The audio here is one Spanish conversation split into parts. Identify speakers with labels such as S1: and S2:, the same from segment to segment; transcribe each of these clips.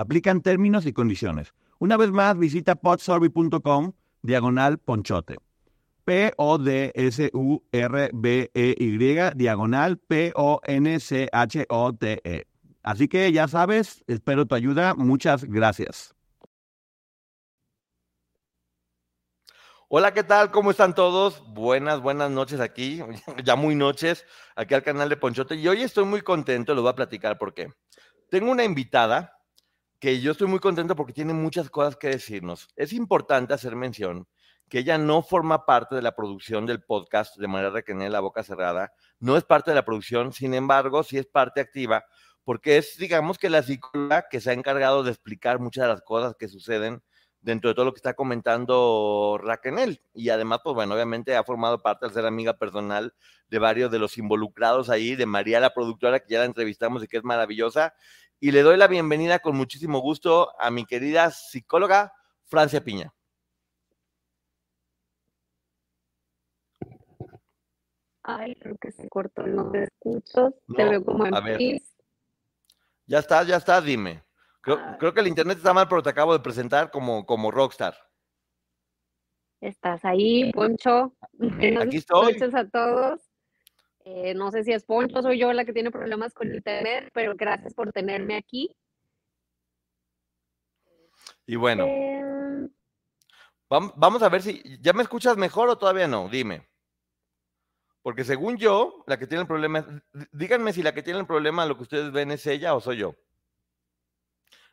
S1: Aplican términos y condiciones. Una vez más, visita podsurvey.com diagonal ponchote. P-O-D-S-U-R-B-E-Y diagonal P-O-N-C-H-O-T-E. Así que ya sabes, espero tu ayuda. Muchas gracias.
S2: Hola, ¿qué tal? ¿Cómo están todos? Buenas, buenas noches aquí, ya muy noches, aquí al canal de Ponchote. Y hoy estoy muy contento, les voy a platicar por qué. Tengo una invitada que yo estoy muy contento porque tiene muchas cosas que decirnos. Es importante hacer mención que ella no forma parte de la producción del podcast de manera requené la boca cerrada, no es parte de la producción, sin embargo, sí es parte activa, porque es, digamos que la psicóloga que se ha encargado de explicar muchas de las cosas que suceden dentro de todo lo que está comentando Raquel. Y además, pues bueno, obviamente ha formado parte al ser amiga personal de varios de los involucrados ahí, de María, la productora, que ya la entrevistamos y que es maravillosa. Y le doy la bienvenida con muchísimo gusto a mi querida psicóloga Francia Piña.
S3: Ay, creo que se cortó, no te escucho, te veo como en
S2: a ver.
S3: pis.
S2: Ya estás, ya estás, dime. Creo,
S3: Ah.
S2: creo que el internet está mal, pero te acabo de presentar como, como rockstar.
S3: ¿Estás ahí, Poncho? Buenas
S2: Aquí estoy.
S3: noches a todos. Eh, no sé si es Poncho o soy yo la que tiene problemas con internet, pero gracias por tenerme aquí.
S2: Y bueno,
S3: Eh,
S2: vam- vamos a ver si ya me escuchas mejor o todavía no, dime. Porque según yo, la que tiene el problema, díganme si la que tiene el problema, lo que ustedes ven es ella o soy yo.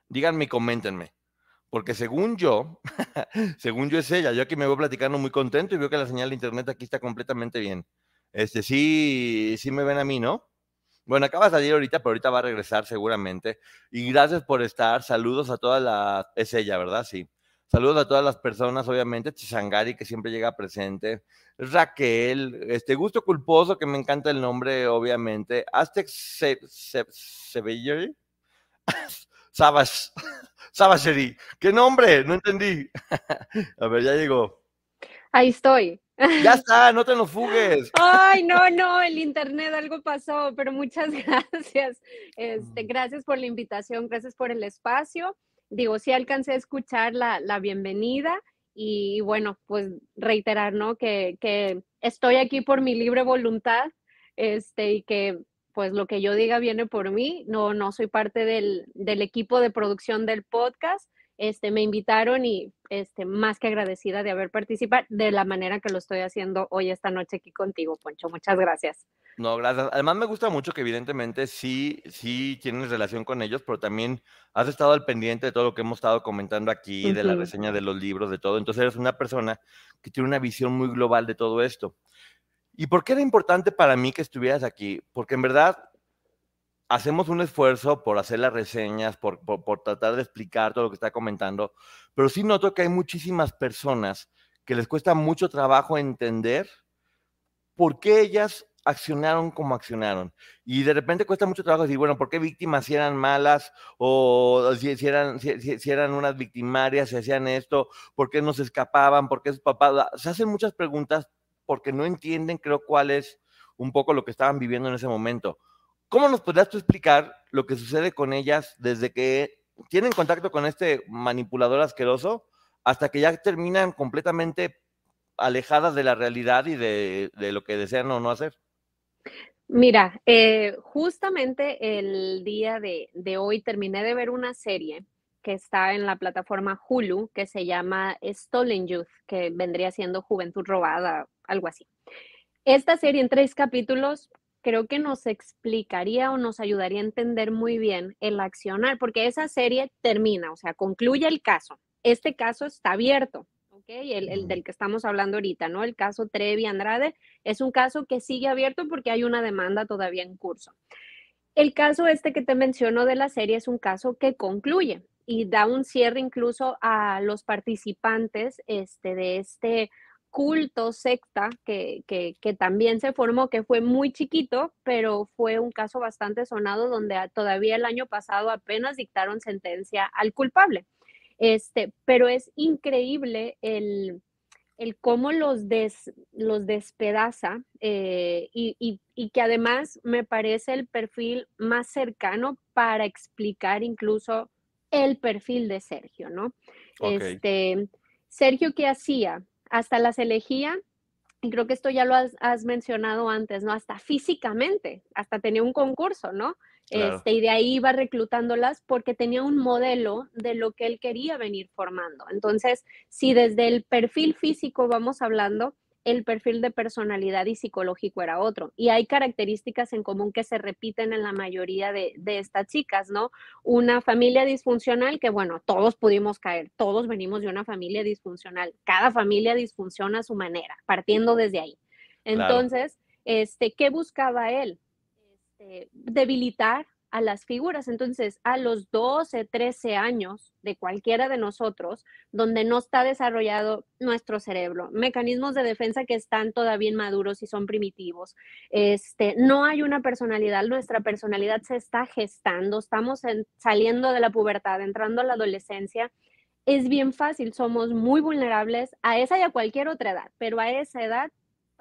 S2: Díganme y coméntenme. Porque según yo, según yo es ella, yo aquí me voy platicando muy contento y veo que la señal de internet aquí está completamente bien. Este, sí, sí me ven a mí, ¿no? Bueno, acaba de salir ahorita, pero ahorita va a regresar seguramente. Y gracias por estar. Saludos a todas las... Es ella, ¿verdad? Sí. Saludos a todas las personas, obviamente. Chisangari, que siempre llega presente. Raquel, este gusto culposo, que me encanta el nombre, obviamente. Aztec Se- Se- Sebelleri. Savage. Savagery. ¿Qué nombre? No entendí. a ver, ya llegó.
S3: ahí estoy.
S2: Ya está, no te nos fugues.
S3: Ay, no, no, el internet, algo pasó, pero muchas gracias. Este,
S2: Mm.
S3: gracias por la invitación, gracias por el espacio. Digo, sí alcancé a escuchar la, la bienvenida y bueno, pues reiterar, ¿no? Que, que estoy aquí por mi libre voluntad, este, y que pues lo que yo diga viene por mí. No, no soy parte del, del equipo de producción del podcast. Este, me invitaron y este, más que agradecida de haber participado de la manera que lo estoy haciendo hoy esta noche aquí contigo, Poncho. Muchas gracias.
S2: No, gracias. Además me gusta mucho que evidentemente sí, sí tienes relación con ellos, pero también has estado al pendiente de todo lo que hemos estado comentando aquí, de la reseña de los libros, de todo. Entonces eres una persona que tiene una visión muy global de todo esto. ¿Y por qué era importante para mí que estuvieras aquí? Porque en verdad hacemos un esfuerzo por hacer las reseñas, por, por, por tratar de explicar todo lo que está comentando, pero sí noto que hay muchísimas personas que les cuesta mucho trabajo entender por qué ellas accionaron como accionaron. Y de repente cuesta mucho trabajo decir, bueno, ¿por qué víctimas si eran malas? O si, si eran, si, si- eran unas victimarias, si hacían esto, ¿por qué no se escapaban? ¿Por qué sus papás? Se hacen muchas preguntas porque no entienden, creo, cuál es un poco lo que estaban viviendo en ese momento. ¿Cómo nos podrías tú explicar lo que sucede con ellas desde que tienen contacto con este manipulador asqueroso hasta que ya terminan completamente alejadas de la realidad y de, de lo que desean o no hacer?
S3: Mira, eh, justamente el día de, de hoy terminé de ver una serie que está en la plataforma Hulu que se llama Stolen Youth, que vendría siendo Juventud Robada, algo así. Esta serie en tres capítulos creo que nos explicaría o nos ayudaría a entender muy bien el accionar, porque esa serie termina, o sea, concluye el caso. Este caso está abierto, ¿ok? El, el del que estamos hablando ahorita, ¿no? El caso Trevi Andrade es un caso que sigue abierto porque hay una demanda todavía en curso. El caso este que te menciono de la serie es un caso que concluye y da un cierre incluso a los participantes este, de este culto, secta, que, que, que, también se formó, que fue muy chiquito, pero fue un caso bastante sonado donde todavía el año pasado apenas dictaron sentencia al culpable. Este, pero es increíble el, el cómo los, des, los despedaza eh, y, y, y, que además me parece el perfil más cercano para explicar incluso el perfil de Sergio, ¿no? Okay. Este, Sergio, ¿qué hacía? Hasta las elegía, y creo que esto ya lo has, has, mencionado antes, ¿no? Hasta físicamente, hasta tenía un concurso, ¿no? Claro. Este, y de ahí iba reclutándolas porque tenía un modelo de lo que él quería venir formando. Entonces, si desde el perfil físico vamos hablando, el perfil de personalidad y psicológico era otro. Y hay características en común que se repiten en la mayoría de, de, estas chicas, ¿no? Una familia disfuncional que, bueno, todos pudimos caer, todos venimos de una familia disfuncional, cada familia disfunciona a su manera, partiendo desde ahí. Entonces, claro. este, ¿qué buscaba él? Este, debilitar a las figuras. Entonces, a los 12, 13 años de cualquiera de nosotros, donde no está desarrollado nuestro cerebro, mecanismos de defensa que están todavía inmaduros y son primitivos, este, no hay una personalidad, nuestra personalidad se está gestando, estamos en, saliendo de la pubertad, entrando a la adolescencia. Es bien fácil, somos muy vulnerables a esa y a cualquier otra edad, pero a esa edad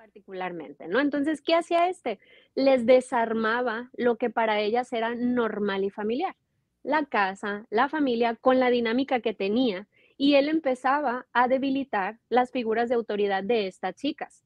S3: particularmente, ¿no? Entonces, ¿qué hacía este? Les desarmaba lo que para ellas era normal y familiar, la casa, la familia, con la dinámica que tenía, y él empezaba a debilitar las figuras de autoridad de estas chicas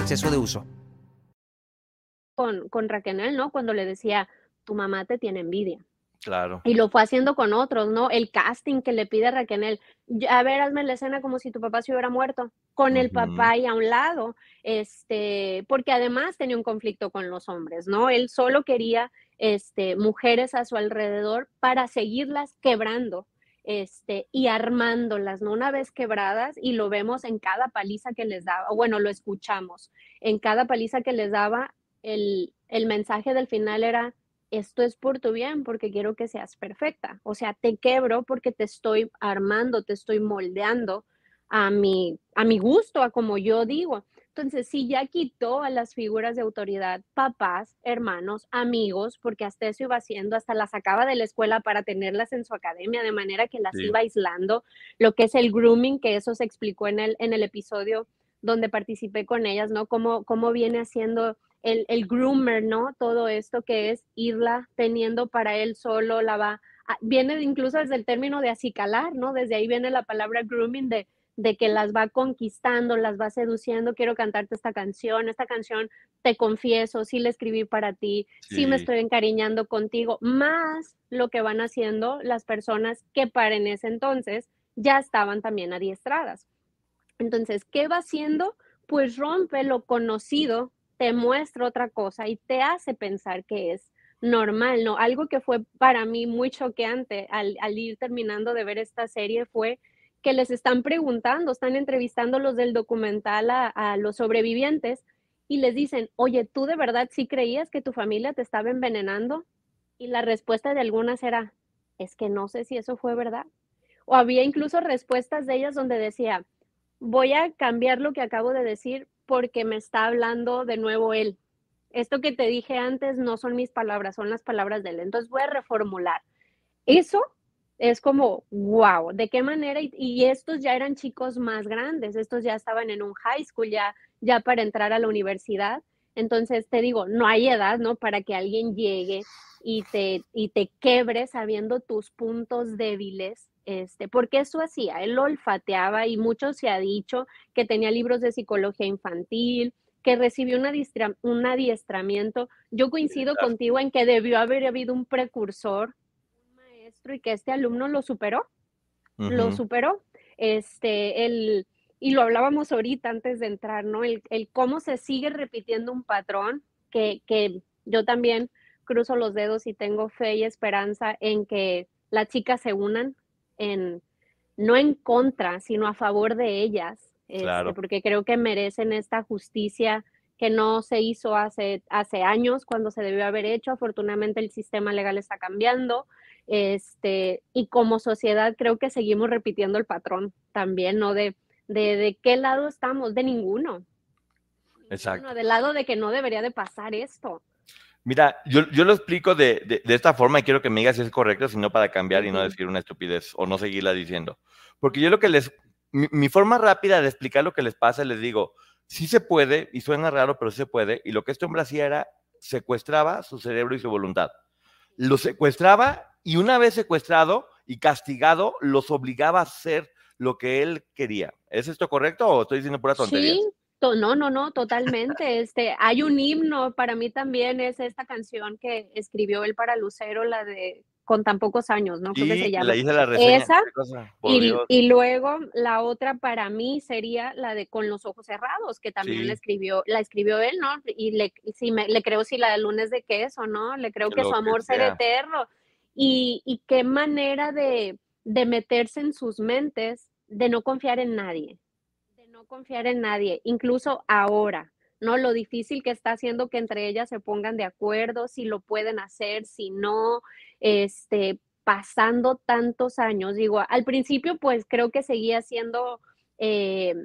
S4: exceso de uso.
S3: Con, con Raquel, ¿no? Cuando le decía, tu mamá te tiene envidia.
S2: Claro.
S3: Y lo fue haciendo con otros, ¿no? El casting que le pide a Raquel, a ver, hazme la escena como si tu papá se hubiera muerto, con uh -huh. el papá ahí a un lado, este, porque además tenía un conflicto con los hombres, ¿no? Él solo quería este, mujeres a su alrededor para seguirlas quebrando este, y armándolas, ¿no? Una vez quebradas, y lo vemos en cada paliza que les daba, bueno, lo escuchamos, en cada paliza que les daba, el, el mensaje del final era, esto es por tu bien, porque quiero que seas perfecta. O sea, te quebro porque te estoy armando, te estoy moldeando a mi, a mi gusto, a como yo digo. Entonces, si ya quitó a las figuras de autoridad, papás, hermanos, amigos, porque hasta eso iba haciendo, hasta las sacaba de la escuela para tenerlas en su academia, de manera que las sí. iba aislando, lo que es el grooming, que eso se explicó en el, en el episodio donde participé con ellas, ¿no? Cómo, cómo viene haciendo el, el groomer, ¿no? Todo esto que es irla teniendo para él solo, la va, viene incluso desde el término de acicalar, ¿no? Desde ahí viene la palabra grooming de de que las va conquistando, las va seduciendo, quiero cantarte esta canción, esta canción te confieso, sí la escribí para ti, sí. sí, me estoy encariñando contigo, más lo que van haciendo las personas que para en ese entonces ya estaban también adiestradas. Entonces, ¿qué va haciendo? Pues rompe lo conocido, te muestra otra cosa y te hace pensar que es normal, ¿no? Algo que fue para mí muy choqueante al, al ir terminando de ver esta serie fue que les están preguntando, están entrevistando los del documental a, los sobrevivientes y les dicen, oye, ¿tú de verdad sí creías que tu familia te estaba envenenando? Y la respuesta de algunas era, es que no sé si eso fue verdad. O había incluso respuestas de ellas donde decía, voy a cambiar lo que acabo de decir porque me está hablando de nuevo él. esto que te dije antes no son mis palabras, son las palabras de él. Entonces voy a reformular. Eso es como, wow, ¿de qué manera? Y, estos ya eran chicos más grandes, estos ya estaban en un high school, ya, ya para entrar a la universidad. Entonces te digo, no hay edad, ¿no? Para que alguien llegue y te, y te quebre sabiendo tus puntos débiles, este, porque eso hacía, él lo olfateaba y mucho se ha dicho que tenía libros de psicología infantil, que recibió un adiestramiento. Yo coincido contigo en que debió haber habido un precursor, maestro, y que este alumno lo superó, lo superó. Este, el, y lo hablábamos ahorita antes de entrar, ¿no? El, el cómo se sigue repitiendo un patrón que, que yo también cruzo los dedos y tengo fe y esperanza en que las chicas se unan en, no en contra, sino a favor de ellas, este, porque creo que merecen esta justicia que no se hizo hace, hace años cuando se debió haber hecho. Afortunadamente el sistema legal está cambiando. Este, y como sociedad creo que seguimos repitiendo el patrón también, ¿no? De, de, de qué lado estamos, de ninguno.
S2: Exacto.
S3: del lado de que no debería de pasar esto.
S2: Mira, yo, yo lo explico de, de, de, esta forma y quiero que me digas si es correcto, si no para cambiar y no decir una estupidez o no seguirla diciendo. Porque yo lo que les mi, forma rápida de explicar lo que les pasa, les digo, sí se puede, y suena raro, pero sí se puede, y lo que este hombre hacía era secuestraba su cerebro y su voluntad. Lo secuestraba y una vez secuestrado y castigado, los obligaba a hacer lo que él quería. ¿Es esto correcto o estoy diciendo pura tontería?
S3: Sí, no, no, no, totalmente. Este, hay un himno, para mí también es esta canción que escribió él para Lucero, la de con tan pocos años, ¿no?
S2: Creo que se llama. La Esa,
S3: y, luego la otra para mí sería la de Con los ojos cerrados, que también la escribió, la escribió él, ¿no? Y le, si me, le creo si la de lunes de queso, ¿no? Le creo que, su amor será eterno. Y, qué manera de, de meterse en sus mentes, de no confiar en nadie, de no confiar en nadie, incluso ahora. ¿no? Lo difícil que está haciendo que entre ellas se pongan de acuerdo, si lo pueden hacer, si no, este, pasando tantos años. Digo, al principio pues creo que seguía siendo eh,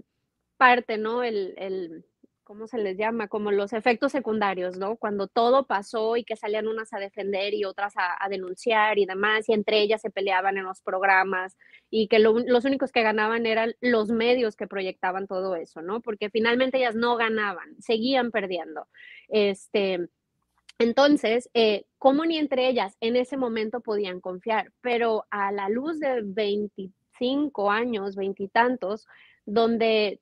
S3: parte, ¿no? El, ¿cómo se les llama? Como los efectos secundarios, ¿no? Cuando todo pasó y que salían unas a defender y otras a, denunciar y demás, y entre ellas se peleaban en los programas y que los únicos que ganaban eran los medios que proyectaban todo eso, ¿no? Porque finalmente ellas no ganaban, seguían perdiendo. Este, entonces, eh, ¿cómo ni entre ellas en ese momento podían confiar? Pero a la luz de 25 años, veintitantos, donde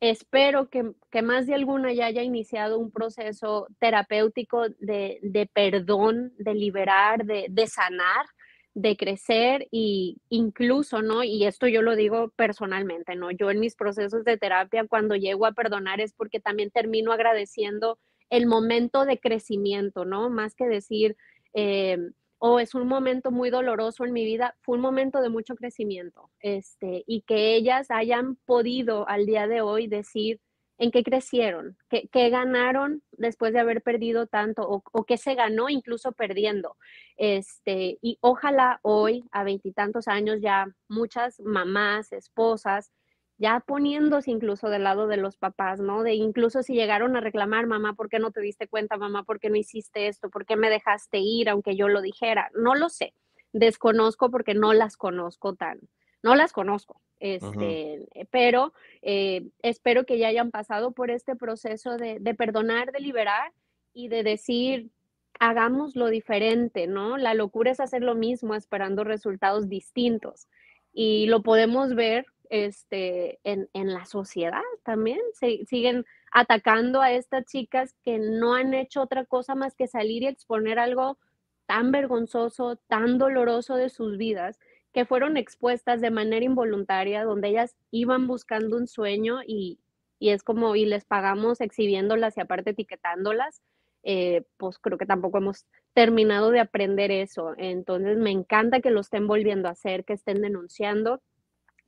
S3: espero que, más de alguna ya haya iniciado un proceso terapéutico de, perdón, de liberar, de, de, sanar, de crecer y incluso, ¿no? Y esto yo lo digo personalmente, ¿no? Yo en mis procesos de terapia, cuando llego a perdonar es porque también termino agradeciendo el momento de crecimiento, ¿no? Más que decir, eh, o es un momento muy doloroso en mi vida, fue un momento de mucho crecimiento, este, y que ellas hayan podido al día de hoy decir en qué crecieron, qué, ganaron después de haber perdido tanto, o, o qué se ganó incluso perdiendo. Este, y ojalá hoy, a veintitantos años, ya muchas mamás, esposas, ya poniéndose incluso del lado de los papás, ¿no? De incluso si llegaron a reclamar, mamá, ¿por qué no te diste cuenta, mamá, por qué no hiciste esto? ¿Por qué me dejaste ir aunque yo lo dijera? No lo sé, desconozco porque no las conozco tan, no las conozco, este, pero eh, espero que ya hayan pasado por este proceso de, de perdonar, de liberar y de decir, hagamos lo diferente, ¿no? La locura es hacer lo mismo esperando resultados distintos. Y lo podemos ver este, en, la sociedad también. Se, siguen atacando a estas chicas que no han hecho otra cosa más que salir y exponer algo tan vergonzoso, tan doloroso de sus vidas, que fueron expuestas de manera involuntaria, donde ellas iban buscando un sueño y, es como, y les pagamos exhibiéndolas y aparte etiquetándolas. Eh, pues creo que tampoco hemos terminado de aprender eso. Entonces me encanta que lo estén volviendo a hacer, que estén denunciando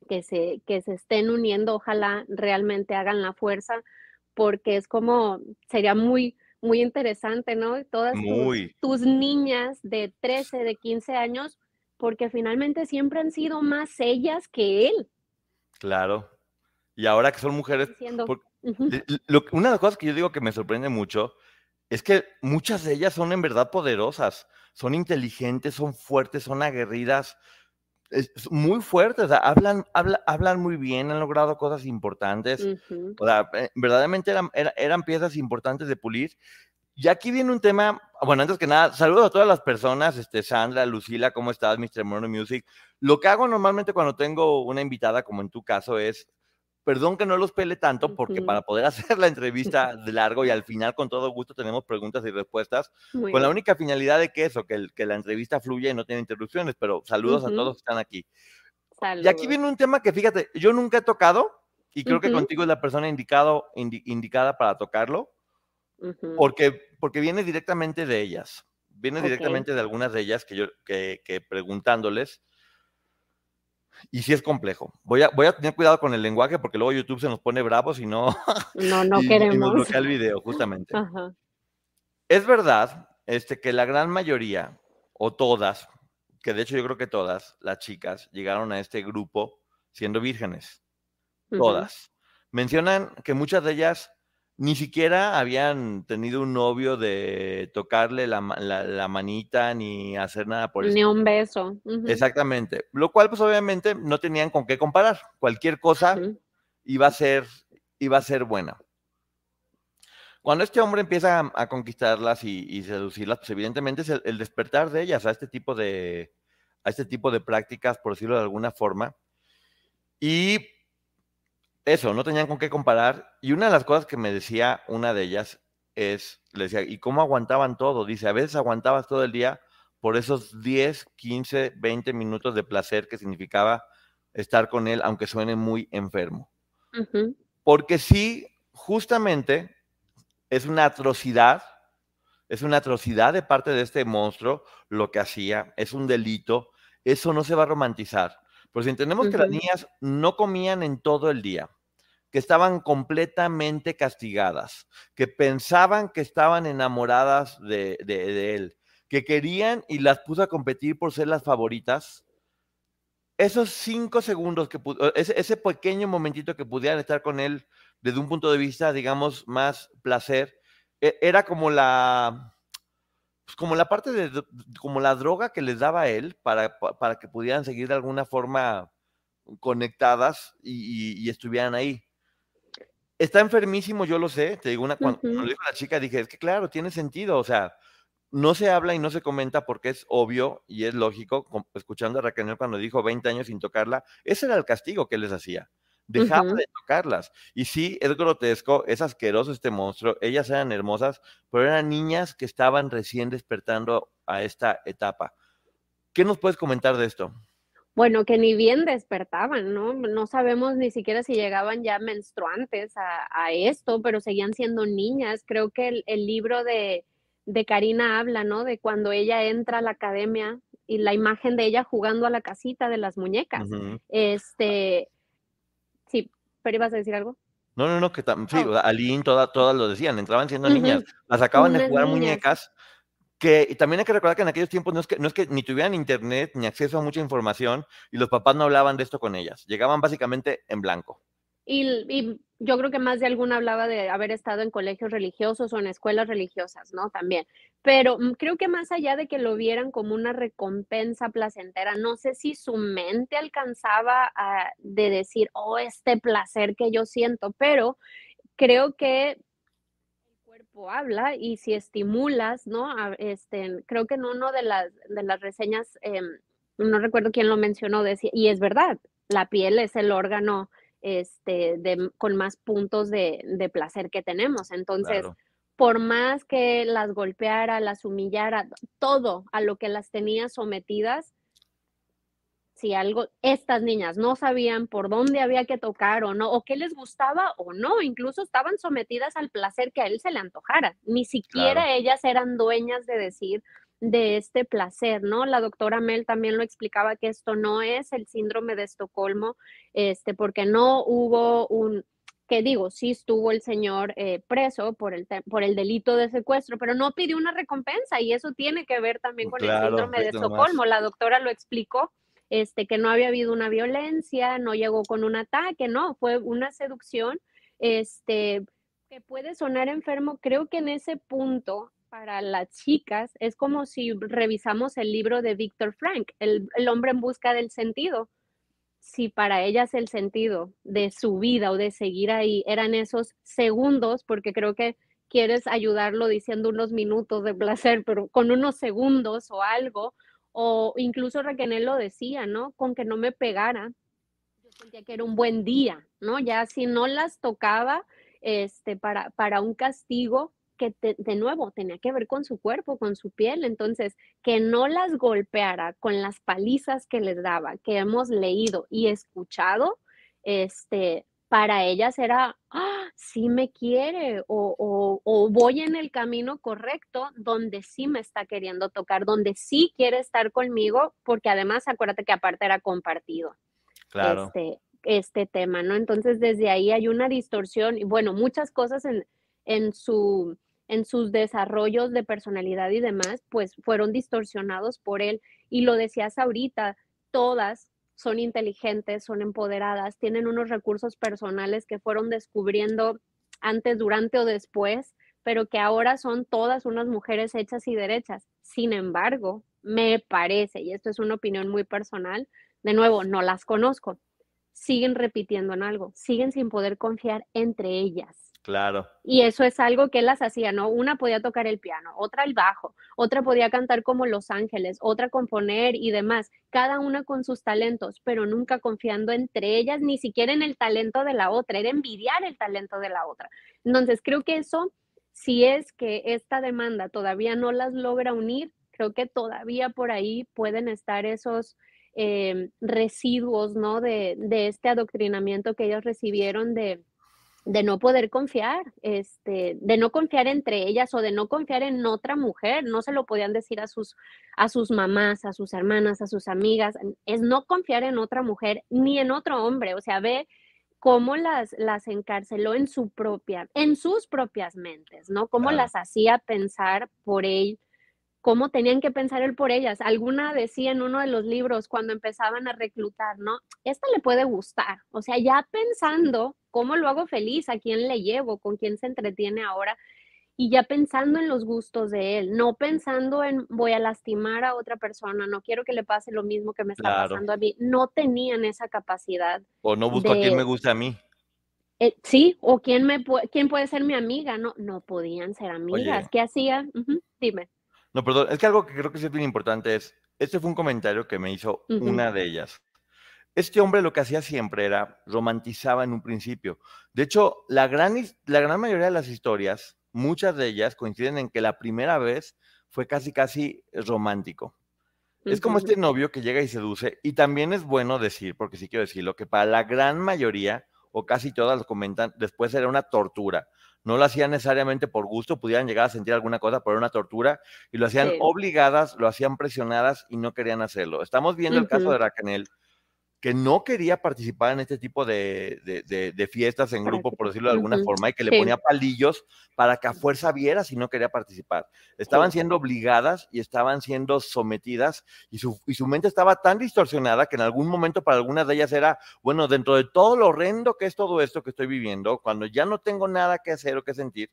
S3: que se, que se estén uniendo, ojalá realmente hagan la fuerza, porque es como, sería muy, muy interesante, ¿no? Todas Tus, niñas de 13, de 15 años, porque finalmente siempre han sido más ellas que él.
S2: Claro. Y ahora que son mujeres, una de las cosas que yo digo que me sorprende mucho es que muchas de ellas son en verdad poderosas, son inteligentes, son fuertes, son aguerridas, muy fuertes, hablan, hablan muy bien, han logrado cosas importantes, o sea, eh, verdaderamente eran, eran, piezas importantes de pulir. Y aquí viene un tema, bueno, antes que nada, saludos a todas las personas, este, Sandra, Lucila, ¿cómo estás, Mr. Mono Music? Lo que hago normalmente cuando tengo una invitada, como en tu caso, es Perdón que no los pele tanto, porque para poder hacer la entrevista de largo y al final con todo gusto tenemos preguntas y respuestas, con la única finalidad de que eso, que, que la entrevista fluya y no tiene interrupciones, pero saludos a todos que están aquí. Y aquí viene un tema que fíjate, yo nunca he tocado y creo que contigo es la persona indicado, indicada para tocarlo, porque, porque viene directamente de ellas, viene directamente de algunas de ellas que yo, que, que preguntándoles, y sí es complejo. Voy a, voy a tener cuidado con el lenguaje porque luego YouTube se nos pone bravos y no,
S3: no, no queremos. Y nos
S2: bloquea el video, justamente. Es verdad este, que la gran mayoría, o todas, que de hecho yo creo que todas las chicas llegaron a este grupo siendo vírgenes. Todas. Mencionan que muchas de ellas ni siquiera habían tenido un novio de tocarle la, manita ni hacer nada por
S3: eso. Ni un beso.
S2: Exactamente. Lo cual, pues obviamente, no tenían con qué comparar. Cualquier cosa iba, a ser, iba a ser buena. Cuando este hombre empieza a, conquistarlas y, seducirlas, pues evidentemente es el, despertar de ellas a este tipo de, a este tipo de prácticas, por decirlo de alguna forma. Y eso, no tenían con qué comparar. Y una de las cosas que me decía una de ellas es, le decía, ¿y cómo aguantaban todo? Dice, a veces aguantabas todo el día por esos 10, 15, 20 minutos de placer que significaba estar con él, aunque suene muy enfermo. Porque sí, justamente es una atrocidad, es una atrocidad de parte de este monstruo lo que hacía, es un delito, eso no se va a romantizar. Pero si entendemos que las niñas no comían en todo el día, que estaban completamente castigadas, que pensaban que estaban enamoradas de, él, que querían y las puso a competir por ser las favoritas. Esos cinco segundos, que ese, pequeño momentito que pudieran estar con él desde un punto de vista, digamos, más placer, e, era como la, pues como la parte de, como la droga que les daba él para, para que pudieran seguir de alguna forma conectadas y estuvieran ahí. Está enfermísimo, yo lo sé. Te digo, una, cuando, lo dijo la chica, dije, es que claro, tiene sentido. O sea, no se habla y no se comenta porque es obvio y es lógico. Escuchando a Raquel cuando dijo 20 años sin tocarla, ese era el castigo que les hacía. Dejaba de tocarlas. Y sí, es grotesco, es asqueroso este monstruo. Ellas eran hermosas, pero eran niñas que estaban recién despertando a esta etapa. ¿Qué nos puedes comentar de esto?
S3: Bueno, que ni bien despertaban, ¿no? No sabemos ni siquiera si llegaban ya menstruantes a, esto, pero seguían siendo niñas. Creo que el, libro de, Karina habla, ¿no? De cuando ella entra a la academia y la imagen de ella jugando a la casita de las muñecas. Este, sí, pero ibas a decir algo.
S2: No, no, no, que sí, oh. Aline, todas, todas lo decían, entraban siendo niñas, las acaban de jugar muñecas que también hay que recordar que en aquellos tiempos no es que, no es que ni tuvieran internet ni acceso a mucha información y los papás no hablaban de esto con ellas, llegaban básicamente en blanco.
S3: Y, yo creo que más de alguna hablaba de haber estado en colegios religiosos o en escuelas religiosas, ¿no? También. Pero mm, creo que más allá de que lo vieran como una recompensa placentera, no sé si su mente alcanzaba a, de decir, oh, este placer que yo siento, pero creo que habla y si estimulas, ¿no? Este, creo que en uno de las, de las reseñas, em, no recuerdo quién lo mencionó, decía, y es verdad, la piel es el órgano este, de, con más puntos de, de placer que tenemos. Entonces, por más que las golpeara, las humillara, todo a lo que las tenía sometidas, si algo, estas niñas no sabían por dónde había que tocar o no, o qué les gustaba o no, incluso estaban sometidas al placer que a él se le antojara. Ni siquiera ellas eran dueñas de decir de este placer, ¿no? La doctora Mel también lo explicaba que esto no es el síndrome de Estocolmo, este, porque no hubo un, que digo, sí estuvo el señor eh, preso por el, por el delito de secuestro, pero no pidió una recompensa y eso tiene que ver también con el síndrome de Estocolmo. La doctora lo explicó este, que no había habido una violencia, no llegó con un ataque, no, fue una seducción, este, Que puede sonar enfermo, creo que en ese punto para las chicas es como si revisamos el libro de Víctor Frank, el, el, hombre en busca del sentido. Si para ellas el sentido de su vida o de seguir ahí eran esos segundos, porque creo que quieres ayudarlo diciendo unos minutos de placer, pero con unos segundos o algo, o incluso Raquel lo decía, ¿no? Con que no me pegara, yo sentía que era un buen día, ¿no? Ya si no las tocaba este, para, para un castigo, que de nuevo tenía que ver con su cuerpo, con su piel, entonces que no las golpeara con las palizas que les daba, que hemos leído y escuchado, este, para ellas era, ah, sí me quiere o, o, voy en el camino correcto donde sí me está queriendo tocar, donde sí quiere estar conmigo, porque además acuérdate que aparte era compartido.
S2: Claro.
S3: Este, este tema, ¿no? Entonces desde ahí hay una distorsión y bueno, muchas cosas en, en su en sus desarrollos de personalidad y demás, pues fueron distorsionados por él. Y lo decías ahorita, todas son inteligentes, son empoderadas, tienen unos recursos personales que fueron descubriendo antes, durante o después, pero que ahora son todas unas mujeres hechas y derechas. Sin embargo, me parece, y esto es una opinión muy personal, de nuevo, no las conozco, siguen repitiendo en algo, siguen sin poder confiar entre ellas
S2: Claro.
S3: Y eso es algo que las hacía, ¿no? Una podía tocar el piano, otra el bajo, otra podía cantar como Los Ángeles, otra componer y demás, cada una con sus talentos, pero nunca confiando entre ellas, ni siquiera en el talento de la otra, era envidiar el talento de la otra. Entonces, creo que eso, si es que esta demanda todavía no las logra unir, creo que todavía por ahí pueden estar esos eh, residuos, ¿no? De, de este adoctrinamiento que ellos recibieron de de no poder confiar, este, de no confiar entre ellas o de no confiar en otra mujer, no se lo podían decir a sus, a sus mamás, a sus hermanas, a sus amigas, es no confiar en otra mujer ni en otro hombre, o sea, ve cómo las, las encarceló en su propia, en sus propias mentes, ¿no? Cómo las hacía pensar por él, cómo tenían que pensar él por ellas. Alguna decía en uno de los libros cuando empezaban a reclutar, ¿no? Esta le puede gustar, o sea, ya pensando cómo lo hago feliz, a quién le llevo, con quién se entretiene ahora y ya pensando en los gustos de él, no pensando en voy a lastimar a otra persona, no quiero que le pase lo mismo que me está pasando a mí, no tenían esa capacidad.
S2: O no busco a quién me gusta a mí.
S3: Eh, sí, o quién, me quién puede ser mi amiga, no, no podían ser amigas. ¿Qué hacían? Dime.
S2: No, perdón, es que algo que creo que es bien importante es, este fue un comentario que me hizo una de ellas. Este hombre lo que hacía siempre era romantizaba en un principio. De hecho, la gran, la gran mayoría de las historias, muchas de ellas coinciden en que la primera vez fue casi, casi romántico. Es como este novio que llega y seduce, y también es bueno decir, porque sí quiero decirlo, que para la gran mayoría, o casi todas lo comentan, después era una tortura. No lo hacían necesariamente por gusto, pudieran llegar a sentir alguna cosa, pero era una tortura, y lo hacían obligadas, lo hacían presionadas y no querían hacerlo. Estamos viendo el caso de Raquel, que no quería participar en este tipo de, fiestas en grupo, por decirlo de alguna forma, y que le ponía palillos para que a fuerza viera si no quería participar. Estaban siendo obligadas y estaban siendo sometidas y su, y su mente estaba tan distorsionada que en algún momento para algunas de ellas era, bueno, dentro de todo lo horrendo que es todo esto que estoy viviendo, cuando ya no tengo nada que hacer o que sentir,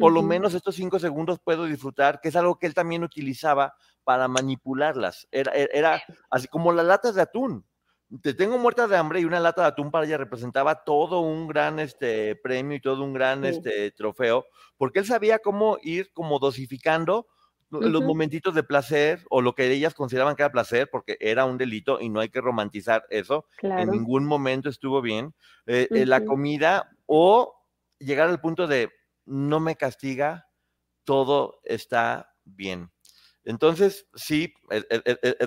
S2: por lo menos estos cinco segundos puedo disfrutar, que es algo que él también utilizaba para manipularlas. Era, era así como las latas de atún te tengo muerta de hambre y una lata de atún para ella representaba todo un gran este, premio y todo un gran este, trofeo, porque él sabía cómo ir como dosificando los momentitos de placer o lo que ellas consideraban que era placer, porque era un delito y no hay que romantizar eso. En ningún momento estuvo bien. Eh, eh, la comida o llegar al punto de no me castiga, todo está bien. Entonces, sí, es,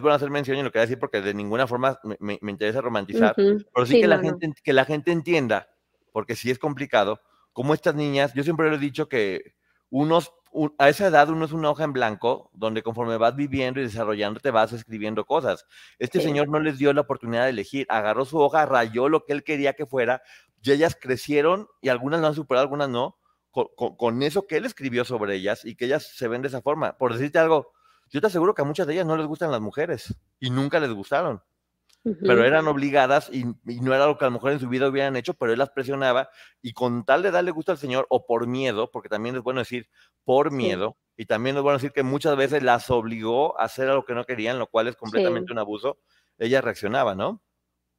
S2: bueno hacer mención y lo que voy a decir porque de ninguna forma me, interesa romantizar, pero sí, que, la gente, que la gente entienda, porque sí es complicado, como estas niñas, yo siempre le he dicho que unos, a esa edad uno es una hoja en blanco donde conforme vas viviendo y desarrollando te vas escribiendo cosas. Este señor no les dio la oportunidad de elegir, agarró su hoja, rayó lo que él quería que fuera, y ellas crecieron y algunas lo han superado, algunas no, con eso que él escribió sobre ellas y que ellas se ven de esa forma. Por decirte algo, yo te aseguro que a muchas de ellas no les gustan las mujeres y nunca les gustaron. pero eran obligadas y, no era lo que a lo mejor en su vida hubieran hecho, pero él las presionaba y con tal de darle gusto al Señor o por miedo, porque también es bueno decir por miedo, y también es bueno decir que muchas veces las obligó a hacer algo que no querían, lo cual es completamente un abuso, ella reaccionaba, ¿no?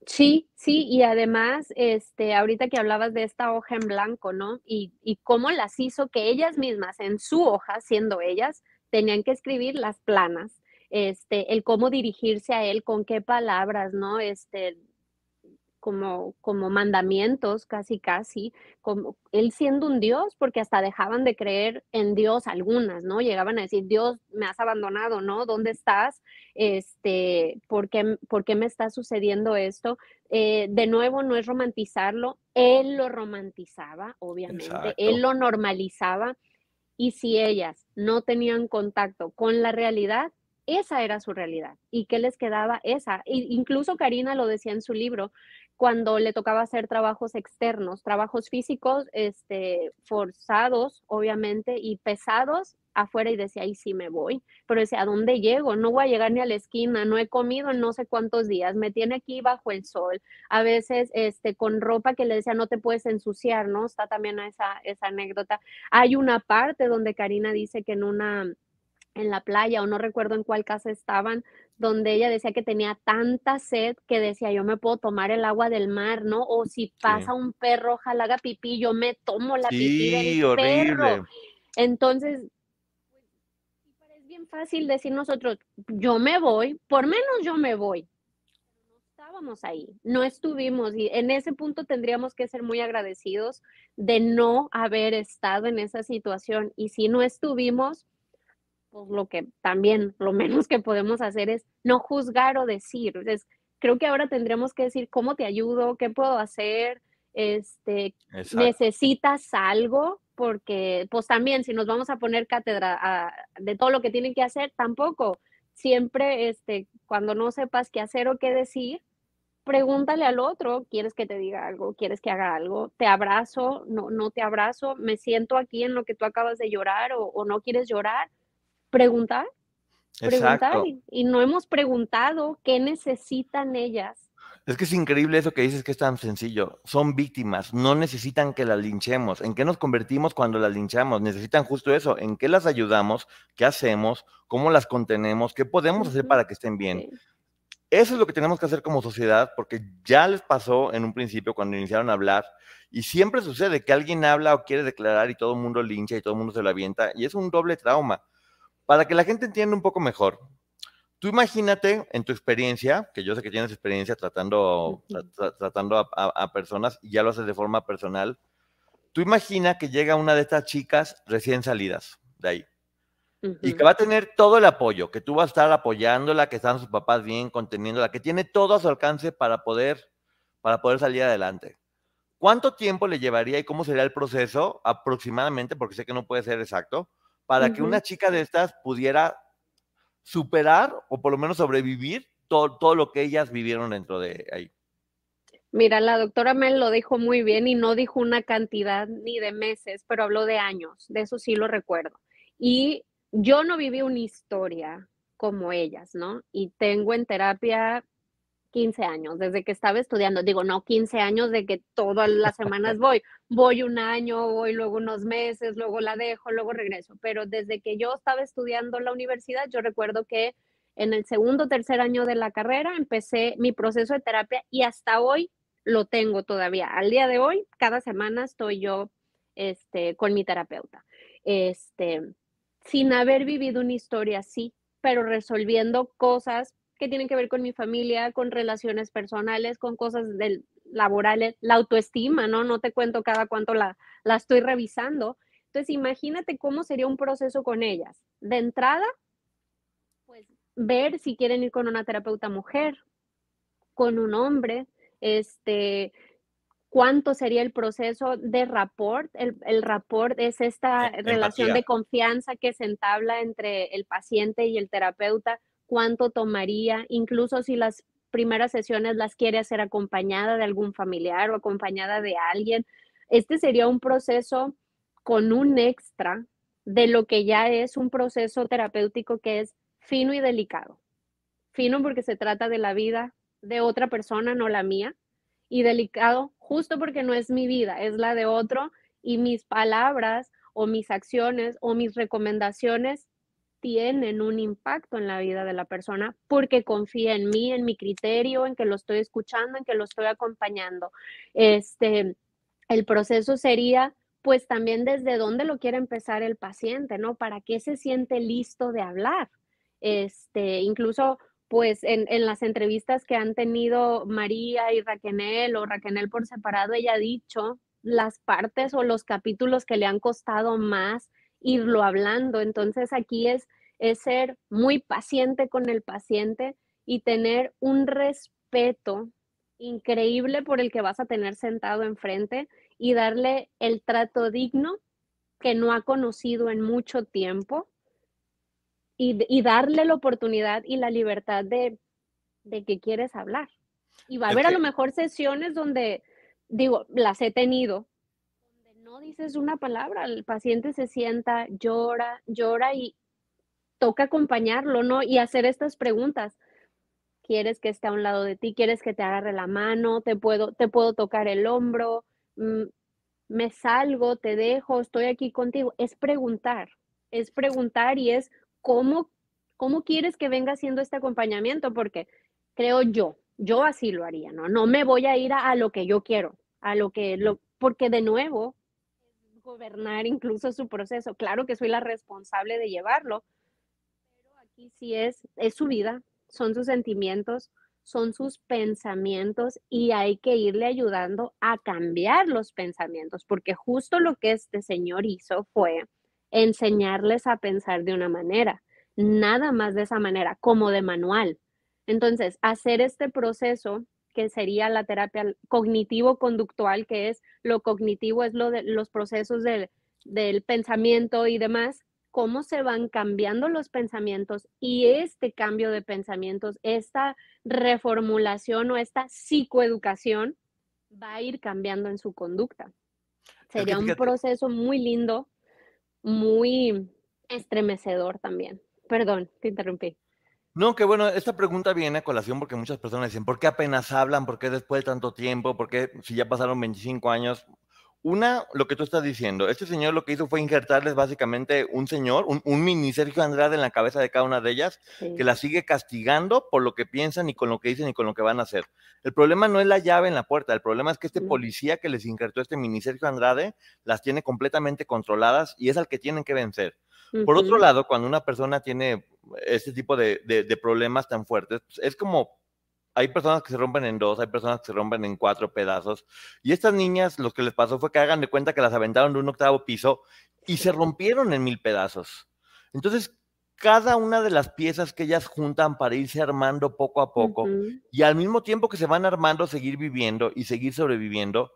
S3: Sí, sí, y además, este, ahorita que hablabas de esta hoja en blanco, ¿no? Y, y cómo las hizo que ellas mismas en su hoja, siendo ellas, tenían que escribir las planas, este, el cómo dirigirse a él, con qué palabras, ¿no? Este, como, como mandamientos, casi, casi, como él siendo un Dios, porque hasta dejaban de creer en Dios algunas, ¿no? Llegaban a decir, Dios, me has abandonado, ¿no? ¿Dónde estás? Este, ¿por qué, por qué me está sucediendo esto? Eh, de nuevo, no es romantizarlo, él lo romantizaba, obviamente, él lo normalizaba, y si ellas no tenían contacto con la realidad, esa era su realidad. ¿Y qué les quedaba? Esa. incluso Karina lo decía en su libro, cuando le tocaba hacer trabajos externos, trabajos físicos, este, forzados, obviamente, y pesados afuera y decía, ahí sí me voy, pero decía, ¿a dónde llego? No voy a llegar ni a la esquina, no he comido en no sé cuántos días, me tiene aquí bajo el sol, a veces este, con ropa que le decía, no te puedes ensuciar, ¿no? Está también esa, esa anécdota. Hay una parte donde Karina dice que en una en la playa o no recuerdo en cuál casa estaban, donde ella decía que tenía tanta sed que decía, yo me puedo tomar el agua del mar, ¿no? O si pasa un perro, ojalá haga pipí, yo me tomo la pipí del horrible. perro. Entonces, es bien fácil decir nosotros, yo me voy, por menos yo me voy. No estábamos ahí, no estuvimos y en ese punto tendríamos que ser muy agradecidos de no haber estado en esa situación y si no estuvimos, pues lo que también, lo menos que podemos hacer es no juzgar o decir. Entonces, creo que ahora tendremos que decir cómo te ayudo, qué puedo hacer, este, necesitas algo, porque pues también si nos vamos a poner cátedra de todo lo que tienen que hacer, tampoco. Siempre, este, cuando no sepas qué hacer o qué decir, pregúntale al otro, ¿quieres que te diga algo? ¿Quieres que haga algo? ¿Te abrazo? ¿No, no te abrazo? ¿Me siento aquí en lo que tú acabas de llorar o, o no quieres llorar? Preguntar, preguntar y, no hemos preguntado qué necesitan ellas.
S2: Es que es increíble eso que dices que es tan sencillo. Son víctimas, no necesitan que las linchemos. ¿En qué nos convertimos cuando las linchamos? Necesitan justo eso. ¿En qué las ayudamos? ¿Qué hacemos? ¿Cómo las contenemos? ¿Qué podemos hacer para que estén bien? Eso es lo que tenemos que hacer como sociedad, porque ya les pasó en un principio cuando iniciaron a hablar, y siempre sucede que alguien habla o quiere declarar y todo el mundo lincha y todo el mundo se lo avienta, y es un doble trauma para que la gente entienda un poco mejor, tú imagínate en tu experiencia, que yo sé que tienes experiencia tratando, tratando a, personas y ya lo haces de forma personal, tú imagina que llega una de estas chicas recién salidas de ahí. Y que va a tener todo el apoyo, que tú vas a estar apoyándola, que están sus papás bien, conteniéndola, que tiene todo a su alcance para poder, para poder salir adelante. ¿Cuánto tiempo le llevaría y cómo sería el proceso aproximadamente? Porque sé que no puede ser exacto, para que una chica de estas pudiera superar o por lo menos sobrevivir todo, todo lo que ellas vivieron dentro de ahí.
S3: Mira, la doctora Mel lo dijo muy bien y no dijo una cantidad ni de meses, pero habló de años, de eso sí lo recuerdo. Y yo no viví una historia como ellas, ¿no? Y tengo en terapia 15 años, desde que estaba estudiando. Digo, no 15 años de que todas las semanas voy. Voy un año, voy luego unos meses, luego la dejo, luego regreso. Pero desde que yo estaba estudiando la universidad, yo recuerdo que en el segundo tercer año de la carrera empecé mi proceso de terapia y hasta hoy lo tengo todavía. Al día de hoy, cada semana estoy yo este, con mi terapeuta. Este, sin haber vivido una historia así, pero resolviendo cosas que tienen que ver con mi familia, con relaciones personales, con cosas del, laborales, la autoestima, ¿no? No te cuento cada cuánto la, la estoy revisando. Entonces, imagínate cómo sería un proceso con ellas. De entrada, pues ver si quieren ir con una terapeuta mujer, con un hombre, este, cuánto sería el proceso de rapport. El, el rapport es esta relación de confianza que se entabla entre el paciente y el terapeuta cuánto tomaría, incluso si las primeras sesiones las quiere hacer acompañada de algún familiar o acompañada de alguien. Este sería un proceso con un extra de lo que ya es un proceso terapéutico que es fino y delicado. Fino porque se trata de la vida de otra persona, no la mía, y delicado justo porque no es mi vida, es la de otro, y mis palabras o mis acciones o mis recomendaciones tienen un impacto en la vida de la persona porque confía en mí, en mi criterio, en que lo estoy escuchando, en que lo estoy acompañando. Este, el proceso sería pues también desde dónde lo quiere empezar el paciente, ¿no? ¿Para qué se siente listo de hablar? Este, incluso pues en, en, las entrevistas que han tenido María y Raquel o Raquel por separado, ella ha dicho las partes o los capítulos que le han costado más irlo hablando. Entonces aquí es, es ser muy paciente con el paciente y tener un respeto increíble por el que vas a tener sentado enfrente y darle el trato digno que no ha conocido en mucho tiempo y, darle la oportunidad y la libertad de, de que quieres hablar. Y va a haber a lo mejor sesiones donde, digo, las he tenido, no dices una palabra, el paciente se sienta, llora, llora y toca acompañarlo, ¿no? Y hacer estas preguntas. ¿Quieres que esté a un lado de ti? ¿Quieres que te agarre la mano? ¿Te puedo, te puedo tocar el hombro? Mm, ¿Me salgo? ¿Te dejo? ¿Estoy aquí contigo? Es preguntar, es preguntar y es cómo, cómo quieres que venga haciendo este acompañamiento, porque creo yo, yo así lo haría, ¿no? No me voy a ir a, lo que yo quiero, a lo que, lo, porque de nuevo, gobernar incluso su proceso. Claro que soy la responsable de llevarlo, pero aquí sí es, es su vida, son sus sentimientos, son sus pensamientos y hay que irle ayudando a cambiar los pensamientos, porque justo lo que este señor hizo fue enseñarles a pensar de una manera, nada más de esa manera, como de manual. Entonces, hacer este proceso que sería la terapia cognitivo-conductual, que es lo cognitivo, es lo de los procesos del, del pensamiento y demás, cómo se van cambiando los pensamientos y este cambio de pensamientos, esta reformulación o esta psicoeducación va a ir cambiando en su conducta. Sería un proceso muy lindo muy estremecedor también. Perdón, te interrumpí.
S2: No, que bueno, esta pregunta viene a colación porque muchas personas dicen, ¿por qué apenas hablan? ¿Por qué después de tanto tiempo? ¿Por qué si ya pasaron 25 años? Una, lo que tú estás diciendo, este señor lo que hizo fue injertarles básicamente un señor, un, mini Sergio Andrade en la cabeza de cada una de ellas, que la sigue castigando por lo que piensan y con lo que dicen y con lo que van a hacer. El problema no es la llave en la puerta, el problema es que este policía que les injertó este mini Sergio Andrade las tiene completamente controladas y es al que tienen que vencer. Por otro lado, cuando una persona tiene este tipo de, de problemas tan fuertes, es como hay personas que se rompen en dos, hay personas que se rompen en cuatro pedazos. Y estas niñas, lo que les pasó fue que hagan de cuenta que las aventaron de un octavo piso y se rompieron en mil pedazos. Entonces, cada una de las piezas que ellas juntan para irse armando poco a poco y al mismo tiempo que se van armando, seguir viviendo y seguir sobreviviendo,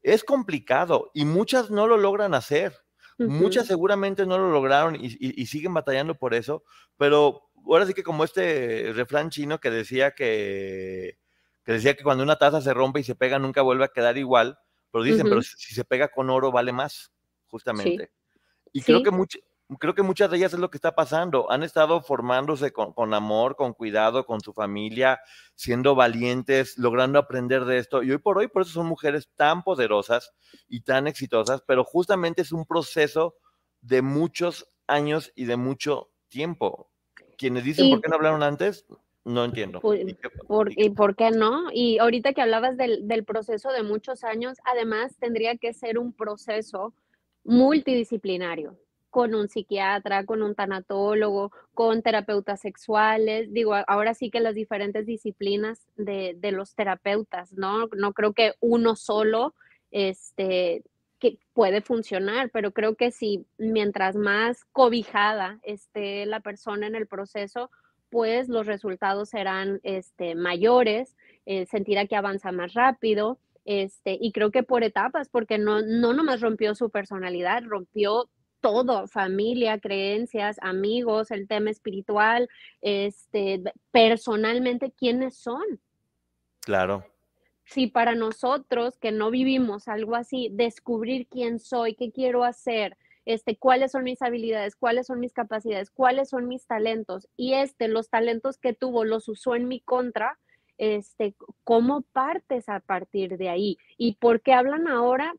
S2: es complicado y muchas no lo logran hacer. Muchas seguramente no lo lograron y, siguen batallando por eso, pero ahora sí que como este refrán chino que decía que, que decía que cuando una taza se rompe y se pega nunca vuelve a quedar igual, pero dicen, pero si se pega con oro vale más, justamente. Y creo que creo que muchas de ellas es lo que está pasando. Han estado formándose con, con, amor, con cuidado, con su familia, siendo valientes, logrando aprender de esto. Y hoy por hoy, por eso son mujeres tan poderosas y tan exitosas, pero justamente es un proceso de muchos años y de mucho tiempo quienes dicen por qué no hablaron antes, no entiendo.
S3: ¿Y por, y por qué no? Y ahorita que hablabas del, del, proceso de muchos años, además tendría que ser un proceso multidisciplinario, con un psiquiatra, con un tanatólogo, con terapeutas sexuales. Digo, ahora sí que las diferentes disciplinas de, de los terapeutas, ¿no? No creo que uno solo este, que puede funcionar, pero creo que si mientras más cobijada esté la persona en el proceso, pues los resultados serán este, mayores, sentirá que avanza más rápido, este, y creo que por etapas, porque no, no nomás rompió su personalidad, rompió todo, familia, creencias, amigos, el tema espiritual, este, personalmente, ¿quiénes son?
S2: Claro
S3: si para nosotros que no vivimos algo así, descubrir quién soy, qué quiero hacer, este, cuáles son mis habilidades, cuáles son mis capacidades, cuáles son mis talentos, y este, los talentos que tuvo los usó en mi contra, este, ¿cómo partes a partir de ahí? ¿Y por qué hablan ahora?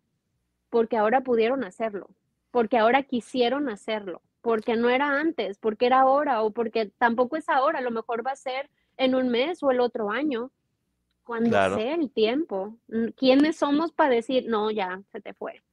S3: Porque ahora pudieron hacerlo, porque ahora quisieron hacerlo, porque no era antes, porque era ahora o porque tampoco es ahora, a lo mejor va a ser en un mes o el otro año, cuando sea el tiempo. ¿Quiénes somos para decir, no, ya, se te fue?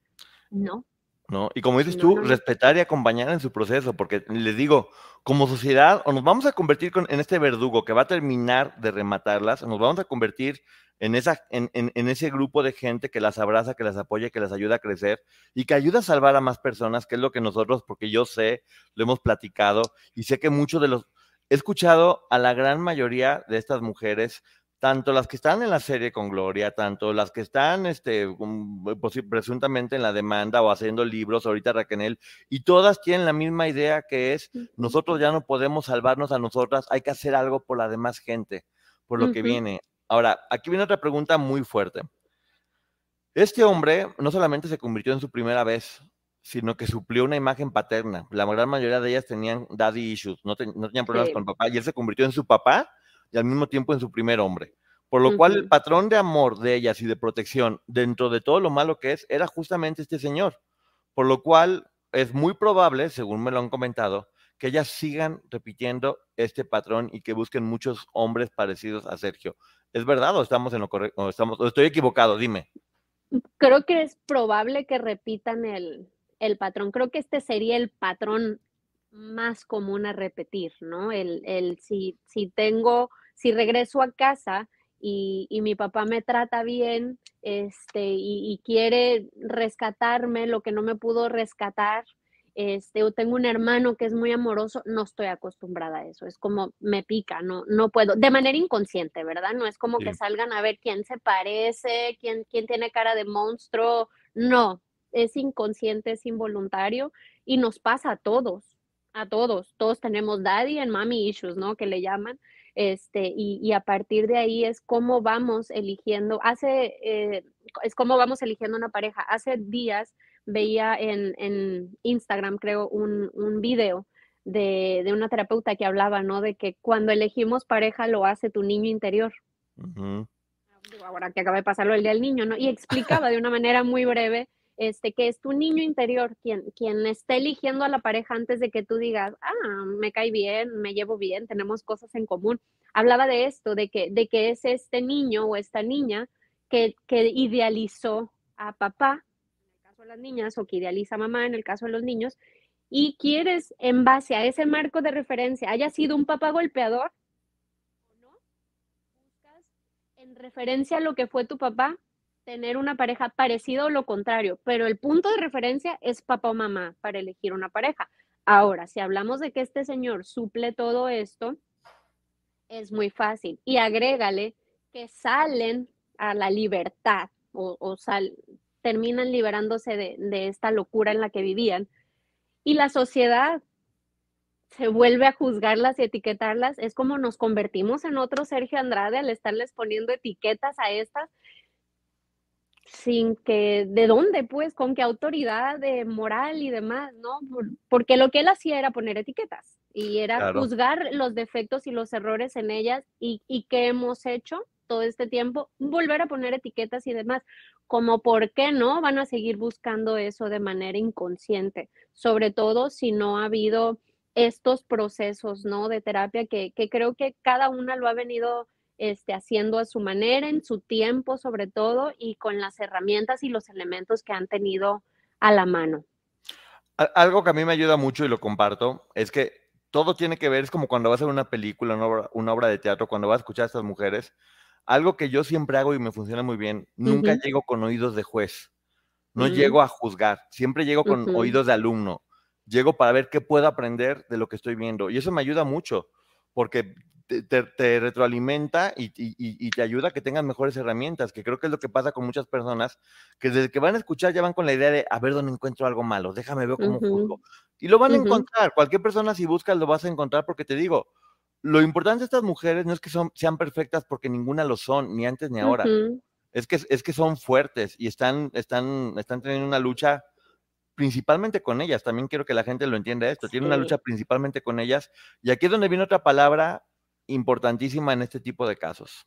S3: No.
S2: ¿No? Y como dices tú, respetar y acompañar en su proceso, porque les digo, como sociedad, o nos vamos a convertir en este verdugo que va a terminar de rematarlas, o nos vamos a convertir en, esa, en, en, ese grupo de gente que las abraza, que las apoya, que las ayuda a crecer y que ayuda a salvar a más personas, que es lo que nosotros, porque yo sé, lo hemos platicado y sé que muchos de los... He escuchado a la gran mayoría de estas mujeres tanto las que están en la serie con Gloria, tanto las que están este, presuntamente en la demanda o haciendo libros, ahorita Raquel, y todas tienen la misma idea que es, nosotros ya no podemos salvarnos a nosotras, hay que hacer algo por la demás gente, por lo que viene. Ahora, aquí viene otra pregunta muy fuerte. Este hombre no solamente se convirtió en su primera vez, sino que suplió una imagen paterna. La gran mayoría de ellas tenían daddy issues, no, tenían problemas con papá, y él se convirtió en su papá y al mismo tiempo en su primer hombre. Por lo cual el patrón de amor de ellas y de protección dentro de todo lo malo que es era justamente este señor. Por lo cual es muy probable, según me lo han comentado, que ellas sigan repitiendo este patrón y que busquen muchos hombres parecidos a Sergio. ¿Es verdad o estamos en lo correcto? estamos, estoy equivocado? Dime.
S3: Creo que es probable que repitan el, el patrón. Creo que este sería el patrón más común a repetir, ¿no? El, el si, si tengo si regreso a casa y, mi papá me trata bien este, y, quiere rescatarme lo que no me pudo rescatar, este, o tengo un hermano que es muy amoroso, no estoy acostumbrada a eso, es como me pica, no, no puedo, de manera inconsciente, ¿verdad? No es como que salgan a ver quién se parece, quién, quién tiene cara de monstruo, no, es inconsciente, es involuntario y nos pasa a todos, a todos, todos tenemos daddy and mommy issues, ¿no? Que le llaman, este, y, a partir de ahí es cómo vamos eligiendo, hace, eh, es cómo vamos eligiendo una pareja. Hace días veía en, Instagram, creo, un, un video de, una terapeuta que hablaba, ¿no? De que cuando elegimos pareja lo hace tu niño interior. Ahora que acaba de pasarlo el día del niño, ¿no? Y explicaba de una manera muy breve este, que es tu niño interior quien, quien está eligiendo a la pareja antes de que tú digas, ah, me cae bien, me llevo bien, tenemos cosas en común. Hablaba de esto, de que, de que es este niño o esta niña que, que idealizó a papá, en el caso de las niñas, o que idealiza a mamá, en el caso de los niños, y quieres, en base a ese marco de referencia, haya sido un papá golpeador o no, en referencia a lo que fue tu papá, tener una pareja parecida o lo contrario, pero el punto de referencia es papá o mamá para elegir una pareja. Ahora, si hablamos de que este señor suple todo esto, es muy fácil. Y agrégale que salen a la libertad o, terminan liberándose de, de esta locura en la que vivían. Y la sociedad se vuelve a juzgarlas y etiquetarlas, es como nos convertimos en otro Sergio Andrade al estarles poniendo etiquetas a estas sin que, ¿de dónde? Pues, con qué autoridad de moral y demás, ¿no? porque lo que él hacía era poner etiquetas y era juzgar los defectos y los errores en ellas y, y qué hemos hecho todo este tiempo, volver a poner etiquetas y demás, como por qué no van a seguir buscando eso de manera inconsciente, sobre todo si no ha habido estos procesos, ¿no? De terapia que, que creo que cada una lo ha venido este, haciendo a su manera, en su tiempo sobre todo, y con las herramientas y los elementos que han tenido a la mano.
S2: Algo que a mí me ayuda mucho y lo comparto es que todo tiene que ver, es como cuando vas a ver una película, una obra, de teatro, cuando vas a escuchar a estas mujeres, algo que yo siempre hago y me funciona muy bien, nunca llego con oídos de juez, no mm. llego a juzgar, siempre llego con oídos de alumno, llego para ver qué puedo aprender de lo que estoy viendo y eso me ayuda mucho, porque te, retroalimenta y, te ayuda a que tengas mejores herramientas, que creo que es lo que pasa con muchas personas, que desde que van a escuchar ya van con la idea de a ver dónde encuentro algo malo, déjame ver cómo juzgo. Y lo van a encontrar, cualquier persona si buscas lo vas a encontrar porque te digo, lo importante de estas mujeres no es que son, sean perfectas porque ninguna lo son, ni antes ni ahora. Es que, es que son fuertes y están, están, están teniendo una lucha principalmente con ellas. También quiero que la gente lo entienda esto. Tiene una lucha principalmente con ellas. Y aquí es donde viene otra palabra importantísima en este tipo de casos.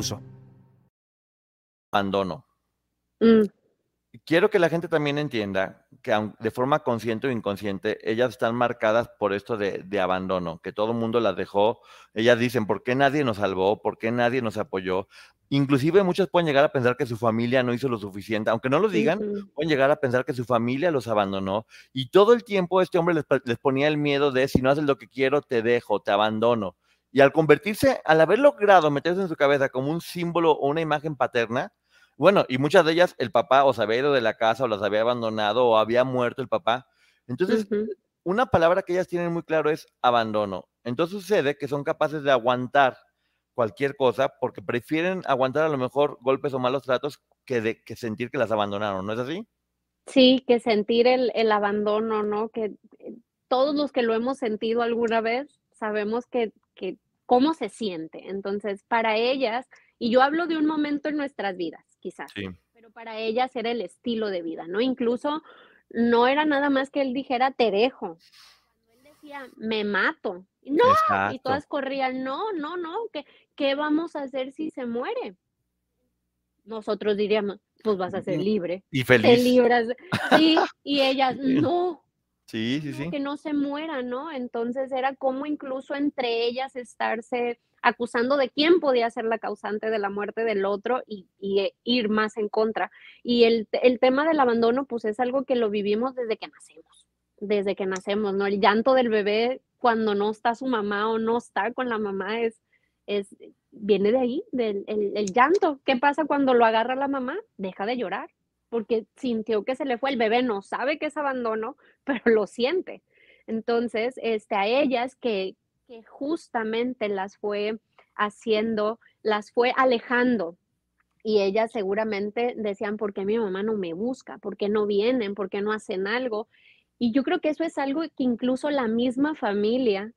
S2: Abandono.
S3: Mm,
S2: Quiero que la gente también entienda que de forma consciente o inconsciente, ellas están marcadas por esto de, de abandono, que todo el mundo las dejó. Ellas dicen, ¿por qué nadie nos salvó? ¿Por qué nadie nos apoyó? Inclusive muchos pueden llegar a pensar que su familia no hizo lo suficiente, aunque no lo digan, pueden llegar a pensar que su familia los abandonó y todo el tiempo este hombre les, les ponía el miedo de si no haces lo que quiero, te dejo, te abandono. Y al convertirse, al haber logrado meterse en su cabeza como un símbolo o una imagen paterna, bueno, y muchas de ellas el papá o se había ido de la casa o las había abandonado o había muerto el papá. Entonces, una palabra que ellas tienen muy claro es abandono. Entonces sucede que son capaces de aguantar cualquier cosa porque prefieren aguantar a lo mejor golpes o malos tratos que, de, que sentir que las abandonaron, ¿no es así?
S3: Sí, que sentir el, el abandono, ¿no? Que eh, todos los que lo hemos sentido alguna vez sabemos que, que cómo se siente. Entonces, para ellas, y yo hablo de un momento en nuestras vidas, quizás,
S2: Sí.
S3: pero para ellas era el estilo de vida, ¿no? Incluso no era nada más que él dijera, te dejo. Cuando él decía, me mato. No, y todas corrían, no, no, no, ¿qué, qué vamos a hacer si se muere? Nosotros diríamos, pues vas a ser libre
S2: Y
S3: te
S2: feliz.
S3: libras. Sí, y ellas, no,
S2: Sí, sí,
S3: no,
S2: sí.
S3: que no se muera, ¿no? Entonces era como incluso entre ellas estarse acusando de quién podía ser la causante de la muerte del otro y, y, eh, ir más en contra. Y el, el tema del abandono, pues es algo que lo vivimos desde que nacemos, desde que nacemos, ¿no? El llanto del bebé cuando no está su mamá o no está con la mamá es, es viene de ahí, del el, el llanto. ¿Qué pasa cuando lo agarra la mamá? Deja de llorar porque sintió que se le fue el bebé, no sabe que es abandono, pero lo siente. Entonces, este, a ellas que, que justamente las fue haciendo, las fue alejando. Y ellas seguramente decían, ¿por qué mi mamá no me busca? ¿Por qué no vienen? ¿Por qué no hacen algo? Y yo creo que eso es algo que incluso la misma familia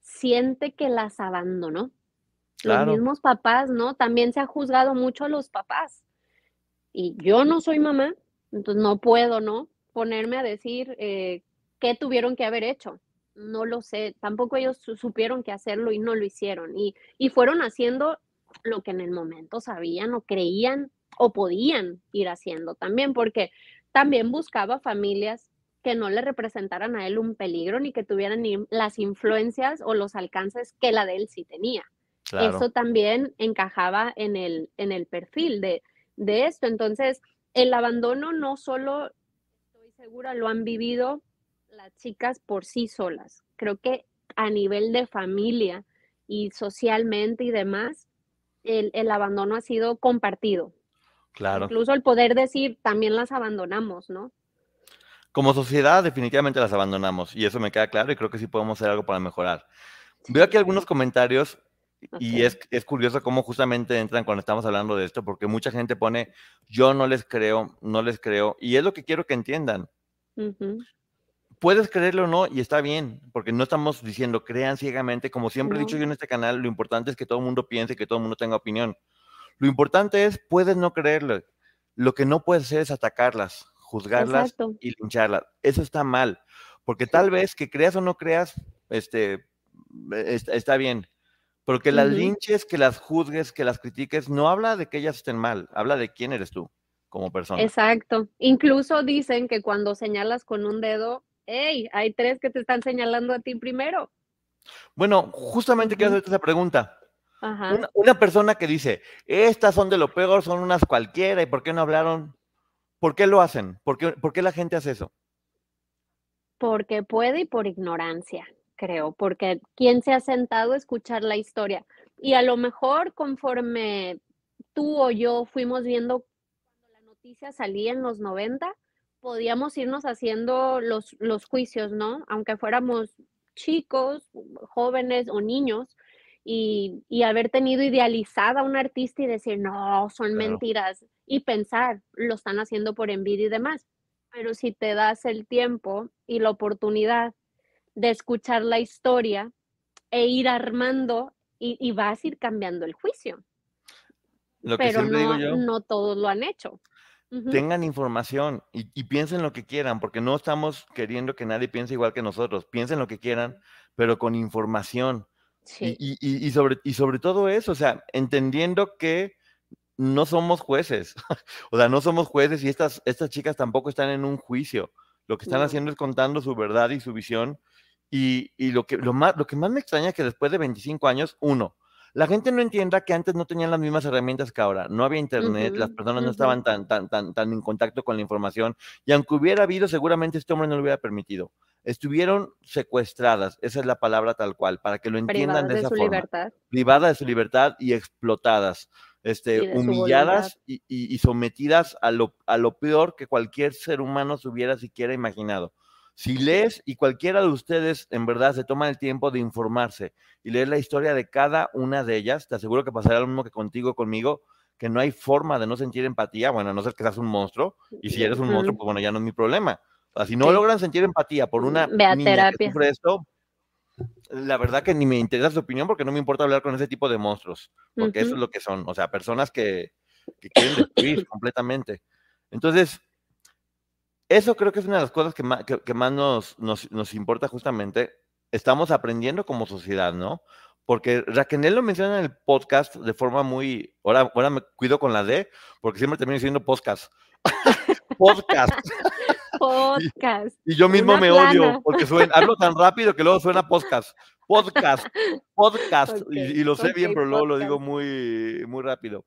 S3: siente que las abandonó.
S2: Claro.
S3: Los mismos papás, ¿no? También se ha juzgado mucho a los papás. Y yo no soy mamá, entonces no puedo, ¿no? Ponerme a decir eh, qué tuvieron que haber hecho. No lo sé. Tampoco ellos su- supieron qué hacerlo y no lo hicieron. Y, y fueron haciendo lo que en el momento sabían o creían o podían ir haciendo también, porque también buscaba familias que no le representaran a él un peligro ni que tuvieran ni las influencias o los alcances que la de él sí tenía.
S2: Claro.
S3: Eso también encajaba en el, en el perfil de, de esto. Entonces, el abandono no solo, estoy segura, lo han vivido las chicas por sí solas. Creo que a nivel de familia y socialmente y demás, el, el abandono ha sido compartido.
S2: Claro.
S3: Incluso el poder decir, también las abandonamos, ¿no?
S2: Como sociedad, definitivamente las abandonamos y eso me queda claro y creo que sí podemos hacer algo para mejorar. Veo aquí algunos comentarios y es, es curioso cómo justamente entran cuando estamos hablando de esto, porque mucha gente pone, yo no les creo, no les creo, y es lo que quiero que entiendan.
S3: Ujú.
S2: Puedes creerlo o no, y está bien, porque no estamos diciendo crean ciegamente, como siempre he dicho yo en este canal, lo importante es que todo el mundo piense, que todo el mundo tenga opinión. Lo importante es, puedes no creerlo, lo que no puedes hacer es atacarlas, juzgarlas
S3: Exacto.
S2: y lincharlas. Eso está mal, porque tal vez que creas o no creas, este, es- está bien, pero que las linches, que las juzgues, que las critiques, no habla de que ellas estén mal, habla de quién eres tú como persona.
S3: Exacto. Incluso dicen que cuando señalas con un dedo, hey, hay tres que te están señalando a ti primero.
S2: Bueno, justamente quiero
S3: Ujú.
S2: hacerte esa pregunta.
S3: Ajá.
S2: Una, una persona que dice, estas son de lo peor, son unas cualquiera, ¿y por qué no hablaron? ¿Por qué lo hacen? ¿Por qué, por qué la gente hace eso?
S3: Porque puede y por ignorancia, creo, porque ¿quién se ha sentado a escuchar la historia? Y a lo mejor conforme tú o yo fuimos viendo cuando la noticia salía en los 90, podíamos irnos haciendo los, los juicios, ¿no? Aunque fuéramos chicos, jóvenes o niños, y, y haber tenido idealizada a un artista y decir, no, son
S2: Claro.
S3: mentiras, y pensar, lo están haciendo por envidia y demás. Pero si te das el tiempo y la oportunidad de escuchar la historia e ir armando y, y vas a ir cambiando el juicio.
S2: Lo que
S3: Pero no,
S2: digo yo,
S3: no todos lo han hecho.
S2: Tengan información y, y piensen lo que quieran, porque no estamos queriendo que nadie piense igual que nosotros. Piensen lo que quieran, pero con información. Y,
S3: Sí,
S2: y- y- y sobre, y sobre todo eso, o sea, entendiendo que no somos jueces, o sea, no somos jueces y estas, estas chicas tampoco están en un juicio. Lo que están
S3: No.
S2: haciendo es contando su verdad y su visión. Y, y lo, que, lo, más, lo que más me extraña es que después de 25 años, uno, la gente no entienda que antes no tenían las mismas herramientas que ahora. No había internet, las personas no estaban tan, tan, tan, tan en contacto con la información. Y aunque hubiera habido, seguramente este hombre no lo hubiera permitido. Estuvieron secuestradas, esa es la palabra tal cual, para que lo entiendan
S3: privadas
S2: de
S3: de
S2: esa
S3: su
S2: forma
S3: libertad.
S2: privadas de su libertad y explotadas, este,
S3: Y
S2: humilladas y, y- y sometidas a lo, a lo peor que cualquier ser humano se hubiera siquiera imaginado. Si lees y cualquiera de ustedes en verdad se toma el tiempo de informarse y leer la historia de cada una de ellas, te aseguro que pasará lo mismo que contigo, conmigo, que no hay forma de no sentir empatía, bueno, a no ser que seas un monstruo, y si eres un monstruo, pues bueno, ya no es mi problema. O sea, si no
S3: Sí.
S2: logran sentir empatía por una
S3: Ve a
S2: niña que
S3: terapia.
S2: sufre esto, la verdad que ni me interesa su opinión porque no me importa hablar con ese tipo de monstruos, porque eso es lo que son, o sea, personas que, que quieren destruir completamente. Entonces, eso creo que es una de las cosas que más, que, que más nos, nos, nos importa justamente. Estamos aprendiendo como sociedad, ¿no? Porque Raquel lo menciona en el podcast de forma muy. Ahora, ahora me cuido con la D, porque siempre termino diciendo podcast. podcast.
S3: Podcast.
S2: Y yo mismo
S3: Una
S2: me
S3: plana.
S2: odio porque suena, hablo tan rápido que luego suena podcast. Podcast. Podcast. Y, y lo sé bien, pero luego lo digo muy, muy rápido.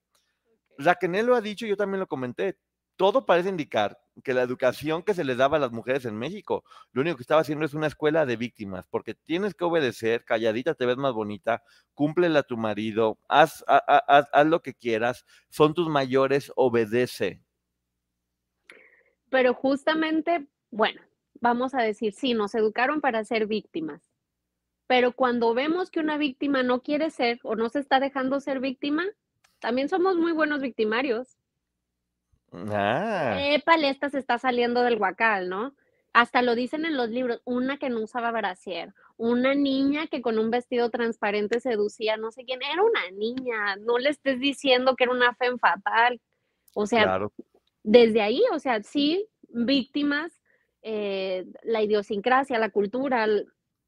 S2: Raquel lo ha dicho, yo también lo comenté. Todo parece indicar que la educación que se les daba a las mujeres en México, lo único que estaba haciendo es una escuela de víctimas, porque tienes que obedecer, calladita te ves más bonita, cúmplela a tu marido, haz, ha- ha- haz, haz lo que quieras, son tus mayores, obedece.
S3: Pero justamente, bueno, vamos a decir, sí, nos educaron para ser víctimas. Pero cuando vemos que una víctima no quiere ser o no se está dejando ser víctima, también somos muy buenos victimarios.
S2: Ah,
S3: Épale, esta se está saliendo del guacal, ¿no? Hasta lo dicen en los libros, una que no usaba brasier, una niña que con un vestido transparente seducía, no sé quién, era una niña, no le estés diciendo que era una fe fatal. O sea,
S2: claro.
S3: desde ahí, o sea, sí, víctimas, eh, la idiosincrasia, la cultura,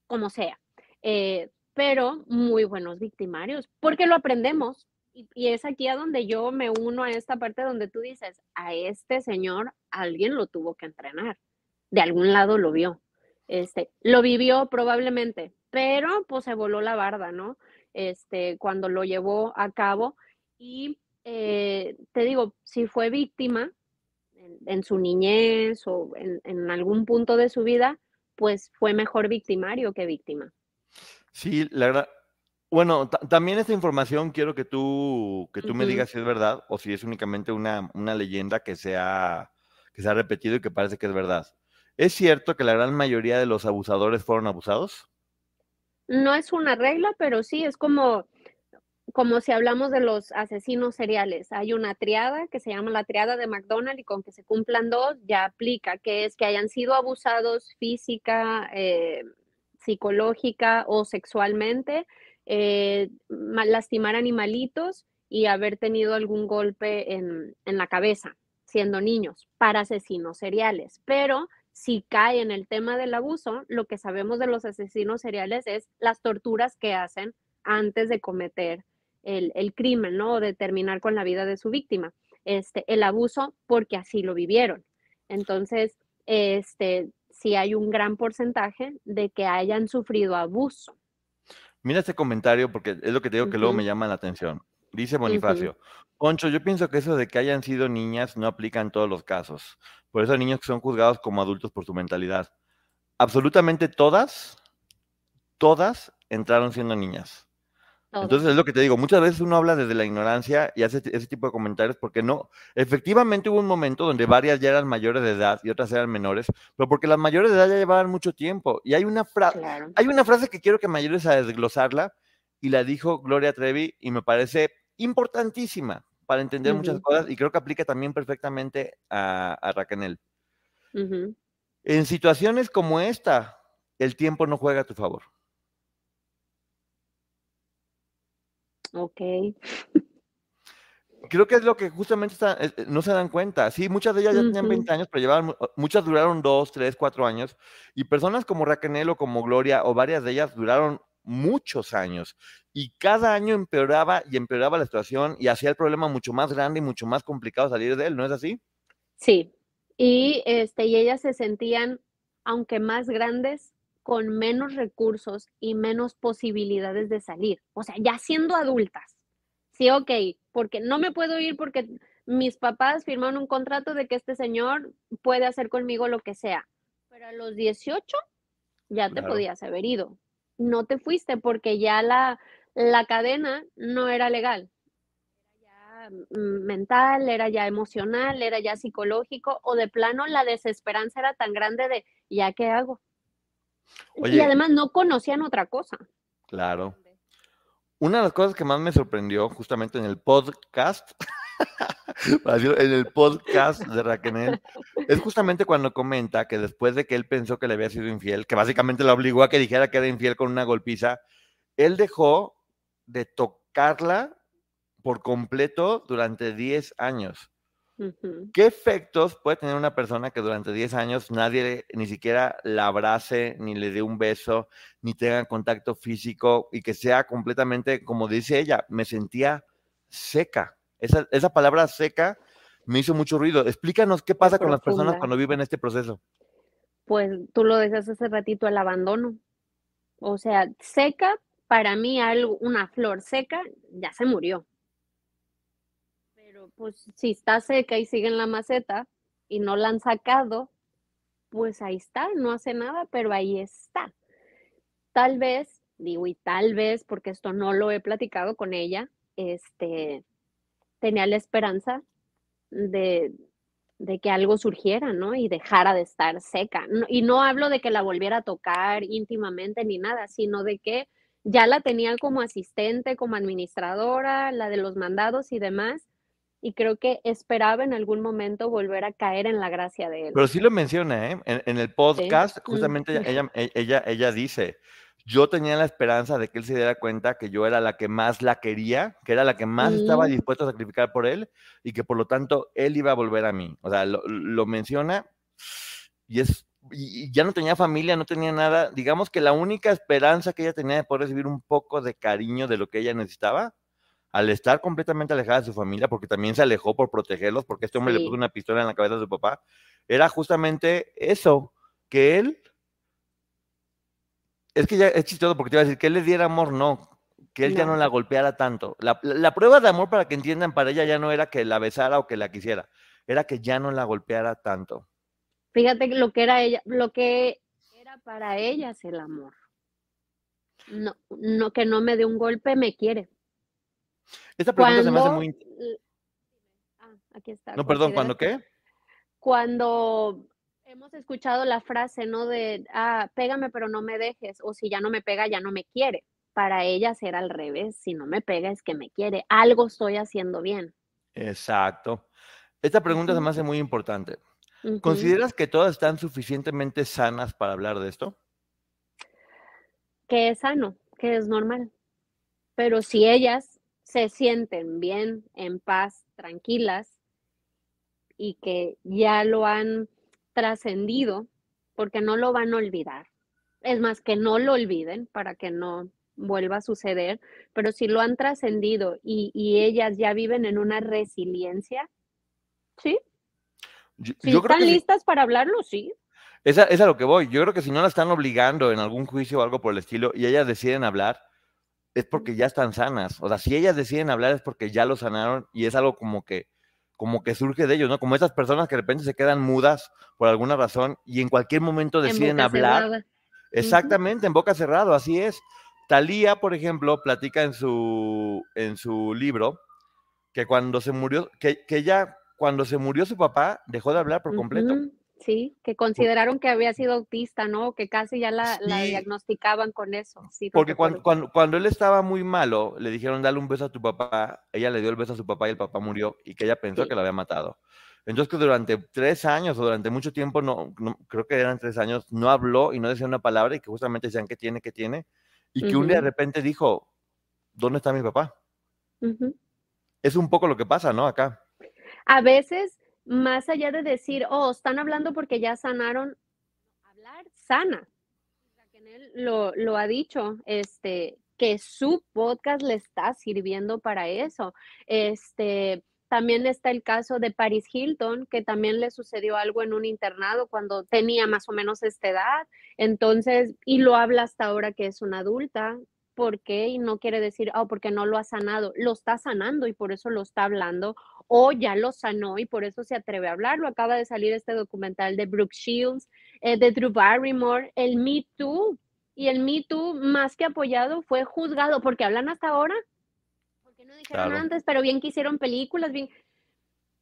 S3: como sea, eh, pero muy buenos victimarios, porque lo aprendemos. Y, es aquí a donde yo me uno a esta parte donde tú dices, a este señor alguien lo tuvo que entrenar, de algún lado lo vio, este, lo vivió probablemente, pero pues se voló la barda, ¿no? Este, cuando lo llevó a cabo y eh, te digo, si fue víctima en, en su niñez o en, en algún punto de su vida, pues fue mejor victimario que víctima.
S2: Sí, la verdad. Bueno, ta- también esta información quiero que tú, que tú me digas si es verdad o si es únicamente una, una leyenda que se, ha, que se ha repetido y que parece que es verdad. ¿Es cierto que la gran mayoría de los abusadores fueron abusados?
S3: No es una regla, pero sí es como, como si hablamos de los asesinos seriales. Hay una triada que se llama la triada de McDonald y con que se cumplan dos ya aplica, que es que hayan sido abusados física, eh, psicológica o sexualmente, eh, ma- lastimar animalitos y haber tenido algún golpe en, en la cabeza, siendo niños, para asesinos seriales. Pero si cae en el tema del abuso, lo que sabemos de los asesinos seriales es las torturas que hacen antes de cometer el, el crimen, ¿no? O de terminar con la vida de su víctima. Este, el abuso porque así lo vivieron. Entonces, este, sí hay un gran porcentaje de que hayan sufrido abuso.
S2: Mira este comentario porque es lo que te digo que luego me llama la atención. Dice Bonifacio, Poncho, yo pienso que eso de que hayan sido niñas no aplica en todos los casos. Por eso hay niños que son juzgados como adultos por su mentalidad. Absolutamente todas, todas entraron siendo niñas. Entonces es lo que te digo, muchas veces uno habla desde la ignorancia y hace ese tipo de comentarios porque no, efectivamente hubo un momento donde varias ya eran mayores de edad y otras eran menores, pero porque las mayores de edad ya llevaban mucho tiempo. Y hay una frase,
S3: claro.
S2: hay una frase que quiero que me ayudes a desglosarla y la dijo Gloria Trevi y me parece importantísima para entender muchas cosas y creo que aplica también perfectamente a, a Raquel. En situaciones como esta, el tiempo no juega a tu favor.
S3: Ok.
S2: Creo que es lo que justamente está- eh, eh, no se dan cuenta. Sí, muchas de ellas ya tenían
S3: Ujú.
S2: 20 años, pero llevaban, mu- muchas duraron 2, 3, 4 años. Y personas como Raquel o como Gloria, o varias de ellas, duraron muchos años. Y cada año empeoraba y empeoraba la situación y hacía el problema mucho más grande y mucho más complicado salir de él, ¿no es así?
S3: Sí. Y este, y ellas se sentían, aunque más grandes, con menos recursos y menos posibilidades de salir. O sea, ya siendo adultas. Sí, ok, porque no me puedo ir porque mis papás firmaron un contrato de que este señor puede hacer conmigo lo que sea. Pero a los 18 ya te
S2: Claro.
S3: podías haber ido. No te fuiste porque ya la, la cadena no era legal. Era ya mm, mental, era ya emocional, era ya psicológico, o de plano la desesperanza era tan grande de, ¿ya qué hago? Y además no conocían otra cosa.
S2: Claro. Una de las cosas que más me sorprendió justamente en el podcast, en el podcast de Raquel, es justamente cuando comenta que después de que él pensó que le había sido infiel, que básicamente lo obligó a que dijera que era infiel con una golpiza, él dejó de tocarla por completo durante 10 años. ¿Qué efectos puede tener una persona que durante 10 años nadie ni siquiera la abrace, ni le dé un beso, ni tenga contacto físico y que sea completamente, como dice ella, me sentía seca? Esa, esa palabra seca me hizo mucho ruido. Explícanos qué pasa con las personas cuando viven este proceso.
S3: Pues tú lo decías hace ratito, el abandono. O sea, seca, para mí algo, una flor seca ya se murió. Pues si está seca y sigue en la maceta y no la han sacado, pues ahí está, no hace nada, pero ahí está. Tal vez, digo, y tal vez, porque esto no lo he platicado con ella, este, tenía la esperanza de, de que algo surgiera, ¿no? Y dejara de estar seca. Y no hablo de que la volviera a tocar íntimamente ni nada, sino de que ya la tenía como asistente, como administradora, la de los mandados y demás. Y creo que esperaba en algún momento volver a caer en la gracia de él.
S2: Pero sí lo menciona, ¿eh? En, en el podcast,
S3: Mm.
S2: justamente ella, ella, e- ella, ella dice, yo tenía la esperanza de que él se diera cuenta que yo era la que más la quería, que era la que más estaba
S3: Mm.
S2: dispuesto a sacrificar por él y que por lo tanto él iba a volver a mí. O sea, lo, lo menciona y es y ya no tenía familia, no tenía nada. Digamos que la única esperanza que ella tenía de poder recibir un poco de cariño de lo que ella necesitaba, al estar completamente alejada de su familia, porque también se alejó por protegerlos, porque este hombre le puso una pistola en la cabeza de su papá, era justamente eso, que él, es que ya es chistoso porque te iba a decir que él le diera amor, no, que él ya no
S3: No.
S2: la golpeara tanto. La, la- la prueba de amor, para que entiendan, para ella ya no era que la besara o que la quisiera, era que ya no la golpeara tanto.
S3: Fíjate lo que era ella, lo que era para ellas el amor. No, no que no me dé un golpe, me quiere.
S2: Esta pregunta se me hace muy...
S3: ah, aquí está.
S2: No, perdón, ¿cuándo
S3: ¿consideras
S2: qué?
S3: Cuando hemos escuchado la frase, ¿no? De, ah, pégame pero no me dejes, o si ya no me pega, ya no me quiere. Para ellas era al revés, si no me pega es que me quiere, algo estoy haciendo bien.
S2: Exacto. Esta pregunta se me hace muy importante. ¿Consideras que todas están suficientemente sanas para hablar de esto?
S3: que es sano, que es normal. Pero si ellas se sienten bien, en paz, tranquilas y que ya lo han trascendido, porque no lo van a olvidar. Es más, que no lo olviden para que no vuelva a suceder, pero si lo han trascendido y, y ellas ya viven en una resiliencia, ¿sí?
S2: Yo,
S3: Si
S2: yo creo
S3: están
S2: que
S3: listas para hablarlo, sí.
S2: Esa- es a lo que voy. Yo creo que si no la están obligando en algún juicio o algo por el estilo y ellas deciden hablar, es porque ya están sanas. O sea, si ellas deciden hablar es porque ya lo sanaron y es algo como que, como que surge de ellos, ¿no? Como esas personas que de repente se quedan mudas por alguna razón y en cualquier momento
S3: En
S2: deciden hablar.
S3: cerrada.
S2: Exactamente, en boca cerrado, así es. Talía, por ejemplo, platica en su, en su libro que cuando se murió, que, que ella, cuando se murió su papá, dejó de hablar por completo.
S3: Sí, que consideraron que había sido autista, ¿no? Que casi ya la, diagnosticaban con eso. Sí,
S2: Porque cuando, cuando, cuando él estaba muy malo, le dijeron dale un beso a tu papá, ella le dio el beso a su papá y el papá murió y que ella pensó
S3: Sí.
S2: que lo había matado. Entonces que durante tres años o durante mucho tiempo, no, no- creo que eran tres años, no habló y no decía una palabra y que justamente decían que tiene, que tiene, y que un día de repente dijo, ¿dónde está mi papá? Es un poco lo que pasa, ¿no? Acá.
S3: A veces, más allá de decir, oh, están hablando porque ya sanaron, hablar sana. Lo, lo ha dicho, este, que su podcast le está sirviendo para eso. Este, también está el caso de Paris Hilton, que también le sucedió algo en un internado cuando tenía más o menos esta edad. Entonces, y lo habla hasta ahora que es una adulta. ¿Por qué? Y no quiere decir, oh, porque no lo ha sanado. Lo está sanando y por eso lo está hablando o ya lo sanó y por eso se atreve a hablarlo. Acaba de salir este documental de Brooke Shields, eh, de Drew Barrymore, el Me Too. Y el Me Too, más que apoyado, fue juzgado porque hablan hasta ahora. Porque no dijeron
S2: Claro.
S3: antes, pero bien que hicieron películas, bien.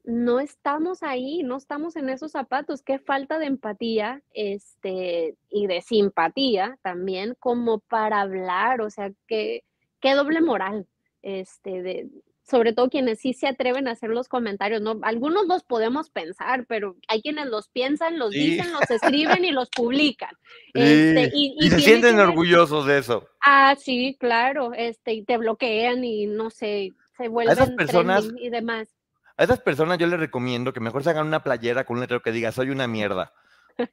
S3: No estamos ahí, no estamos en esos zapatos. Qué falta de empatía este, y de simpatía también, como para hablar. O sea, qué, qué doble moral. Este, de, sobre todo quienes sí se atreven a hacer los comentarios, ¿no? Algunos los podemos pensar, pero hay quienes los piensan, los
S2: Sí.
S3: dicen, los escriben y los publican.
S2: Sí,
S3: Este, y,
S2: y se sienten
S3: ver-
S2: orgullosos de eso.
S3: Ah, sí, claro, este, y te bloquean y no sé, se vuelven
S2: personas-
S3: trending y demás.
S2: A esas personas yo les recomiendo que mejor se hagan una playera con un letrero que diga soy una mierda.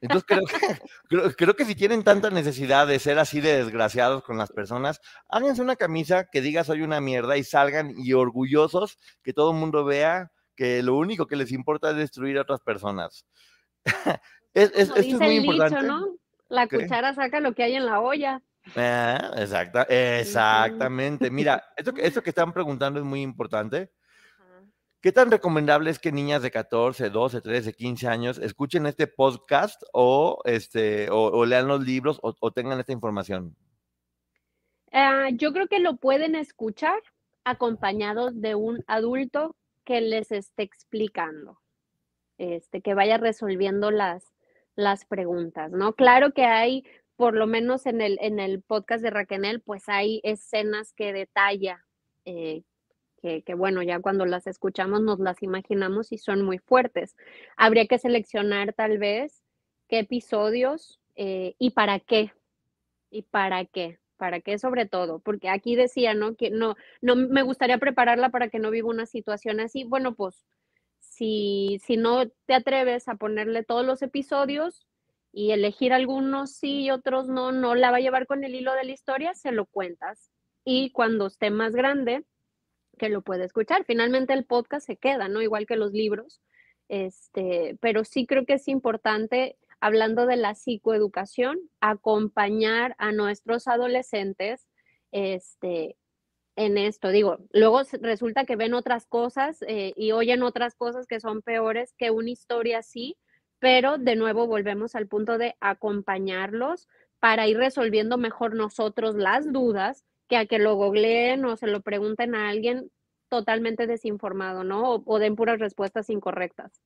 S2: Entonces creo que, creo, creo que si tienen tanta necesidad de ser así de desgraciados con las personas, háganse una camisa que diga soy una mierda y salgan y orgullosos que todo el mundo vea que lo único que les importa es destruir a otras personas. es, es- esto es
S3: dice
S2: muy
S3: el dicho,
S2: importante.
S3: ¿no? La
S2: ¿Qué?
S3: cuchara saca lo que hay en la olla.
S2: Ah, exacta, exactamente. Mira, esto, esto que están preguntando es muy importante. ¿Qué tan recomendable es que niñas de 14, 12, 13, 15 años escuchen este podcast o, este, lean los libros o, tengan esta información?
S3: Ah, yo creo que lo pueden escuchar acompañados de un adulto que les esté explicando, este, que vaya resolviendo las, preguntas, ¿no? Claro que hay, por lo menos en el, en el podcast de Raquel, pues hay escenas que detalla, eh, que, bueno, ya cuando las escuchamos nos las imaginamos y son muy fuertes. Habría que seleccionar tal vez qué episodios eh, y para qué, y para qué. ¿Para qué sobre todo? Porque aquí decía, ¿no? Que no, no me gustaría prepararla para que no viva una situación así. Bueno, pues si, si no te atreves a ponerle todos los episodios y elegir algunos sí y otros no, no la va a llevar con el hilo de la historia, se lo cuentas. Y cuando esté más grande, que lo puede escuchar. Finalmente el podcast se queda, ¿no? Igual que los libros. Este, pero sí creo que es importante hablando de la psicoeducación, acompañar a nuestros adolescentes este, en esto. Digo, luego resulta que ven otras cosas eh, y oyen otras cosas que son peores que una historia así, pero de nuevo volvemos al punto de acompañarlos para ir resolviendo mejor nosotros las dudas que a que lo googleen o se lo pregunten a alguien totalmente desinformado, ¿no? O, o den puras respuestas incorrectas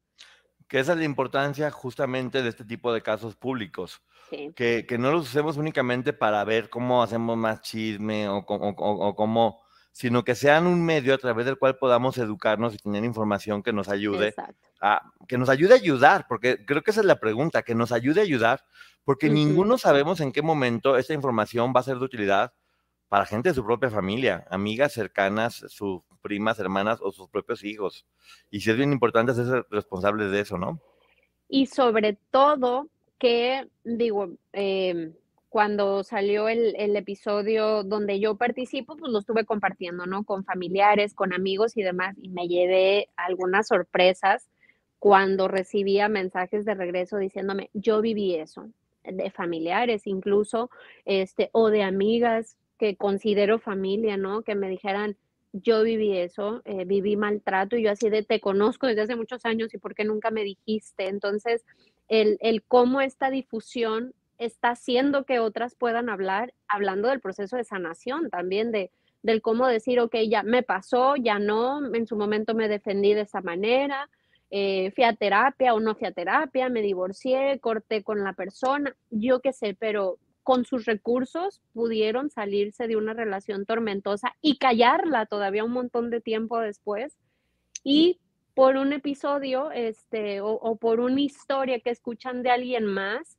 S2: que esa es la importancia justamente de este tipo de casos públicos.
S3: Sí.
S2: Que, que, no los usemos únicamente para ver cómo hacemos más chisme o, o, o, o, cómo, sino que sean un medio a través del cual podamos educarnos y tener información que nos ayude
S3: Exacto.
S2: a, que nos ayude a ayudar, porque creo que esa es la pregunta, que nos ayude a ayudar, porque uh -huh. ninguno sabemos en qué momento esta información va a ser de utilidad para gente de su propia familia, amigas cercanas, sus primas, hermanas o sus propios hijos. Y sí es bien importante ser responsables de eso, ¿no?
S3: Y sobre todo que, digo, eh, cuando salió el, el, episodio donde yo participo, pues lo estuve compartiendo, ¿no? Con familiares, con amigos y demás, y me llevé algunas sorpresas cuando recibía mensajes de regreso diciéndome, yo viví eso, de familiares incluso, este, o de amigas que considero familia, ¿no? Que me dijeran, yo viví eso, eh, viví maltrato y yo así de te conozco desde hace muchos años y por qué nunca me dijiste. Entonces, el, el cómo esta difusión está haciendo que otras puedan hablar, hablando del proceso de sanación también, de, del cómo decir, ok, ya me pasó, ya no, en su momento me defendí de esa manera, eh, fui a terapia o no fui a terapia, me divorcié, corté con la persona, yo qué sé, pero con sus recursos pudieron salirse de una relación tormentosa y callarla todavía un montón de tiempo después. Y por un episodio, este, o, o por una historia que escuchan de alguien más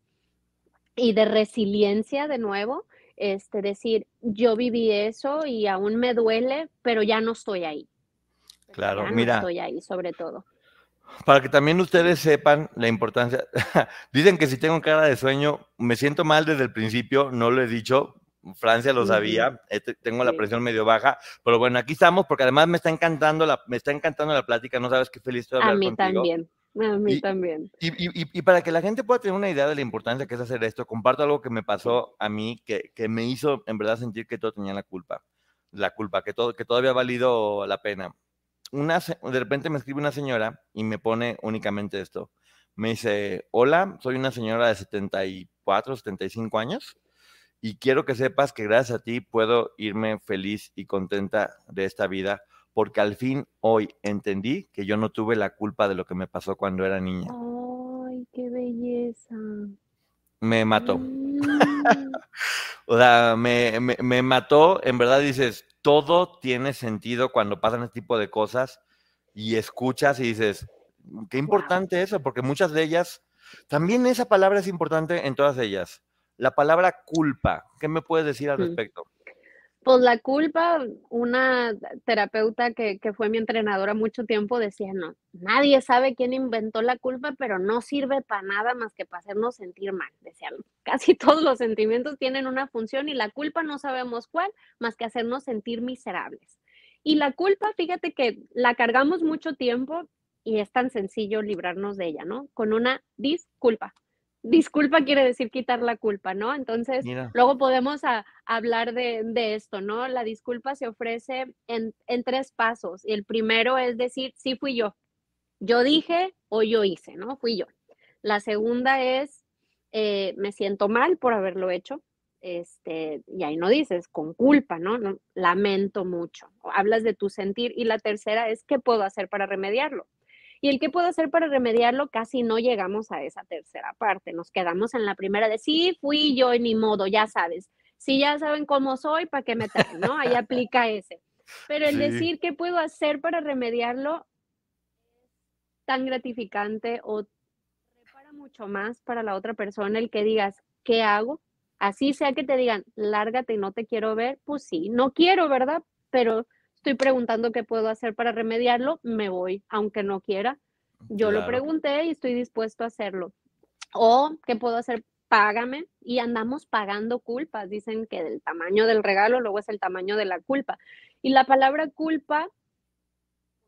S3: y de resiliencia de nuevo, este, decir, yo viví eso y aún me duele, pero ya no estoy ahí.
S2: Claro,
S3: ya no
S2: mira.
S3: estoy ahí, sobre todo.
S2: Para que también ustedes sepan la importancia. Dicen que si tengo cara de sueño, me siento mal desde el principio, no lo he dicho. Francia lo sabía, este, tengo la presión medio baja, pero bueno, aquí estamos porque además me está encantando la, me está encantando la plática, no sabes qué feliz estoy de
S3: A mí
S2: contigo.
S3: también, a mí
S2: Y-
S3: también.
S2: Y, y- y- y para que la gente pueda tener una idea de la importancia que es hacer esto, comparto algo que me pasó a mí, que, que me hizo en verdad sentir que todo tenía la culpa, la culpa, que todo, que todo había valido la pena. Una, de repente me escribe una señora y me pone únicamente esto. Me dice, hola, soy una señora de 74, 75 años y quiero que sepas que gracias a ti puedo irme feliz y contenta de esta vida porque al fin hoy entendí que yo no tuve la culpa de lo que me pasó cuando era niña.
S3: Ay, qué belleza.
S2: Me mató.
S3: Mm,
S2: O sea, me, me- me mató. En verdad dices, todo tiene sentido cuando pasan este tipo de cosas y escuchas y dices, qué importante eso, porque muchas de ellas, también esa palabra es importante en todas ellas. La palabra culpa, ¿qué me puedes decir al
S3: Mm.
S2: respecto?
S3: Pues la culpa, una terapeuta que, que fue mi entrenadora mucho tiempo decía, no, nadie sabe quién inventó la culpa, pero no sirve para nada más que para hacernos sentir mal. Decían, casi todos los sentimientos tienen una función y la culpa no sabemos cuál, más que hacernos sentir miserables. Y la culpa, fíjate que la cargamos mucho tiempo y es tan sencillo librarnos de ella, ¿no? Con una disculpa. Disculpa quiere decir quitar la culpa, ¿no? Entonces,
S2: Mira,
S3: Luego podemos a- hablar de, de esto, ¿no? La disculpa se ofrece en, en tres pasos. Y el primero es decir, sí fui yo. Yo dije o yo hice, ¿no? Fui yo. La segunda es, eh, me siento mal por haberlo hecho. Este, y ahí no dices, con culpa, ¿no? No, Lamento mucho. Hablas de tu sentir. Y la tercera es, ¿qué puedo hacer para remediarlo? Y el qué puedo hacer para remediarlo, casi no llegamos a esa tercera parte. Nos quedamos en la primera de sí, fui yo y ni modo, ya sabes. Si ya saben cómo soy, ¿para qué me traen? ¿No? Ahí aplica ese. Pero el
S2: Sí.
S3: decir qué puedo hacer para remediarlo tan gratificante o repara mucho más para la otra persona el que digas, ¿qué hago? Así sea que te digan, lárgate y no te quiero ver, pues sí, no quiero, ¿verdad? Pero estoy preguntando qué puedo hacer para remediarlo, me voy, aunque no quiera. Yo lo pregunté y estoy dispuesto a hacerlo. O, ¿qué puedo hacer? Págame. Y andamos pagando culpas. Dicen que del tamaño del regalo luego es el tamaño de la culpa. Y la palabra culpa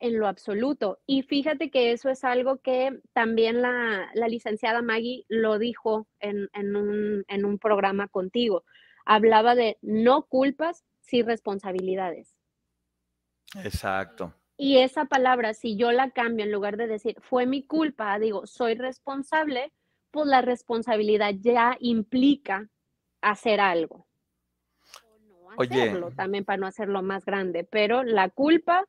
S3: En lo absoluto. Y fíjate que eso es algo que también la, la licenciada Maggie lo dijo en, en un, en un programa contigo. Hablaba de no culpas, sí responsabilidades.
S2: Exacto.
S3: Y esa palabra, si yo la cambio en lugar de decir fue mi culpa, digo soy responsable, pues la responsabilidad ya implica hacer algo. O no
S2: Oye.
S3: hacerlo, también para no hacerlo más grande, pero la culpa,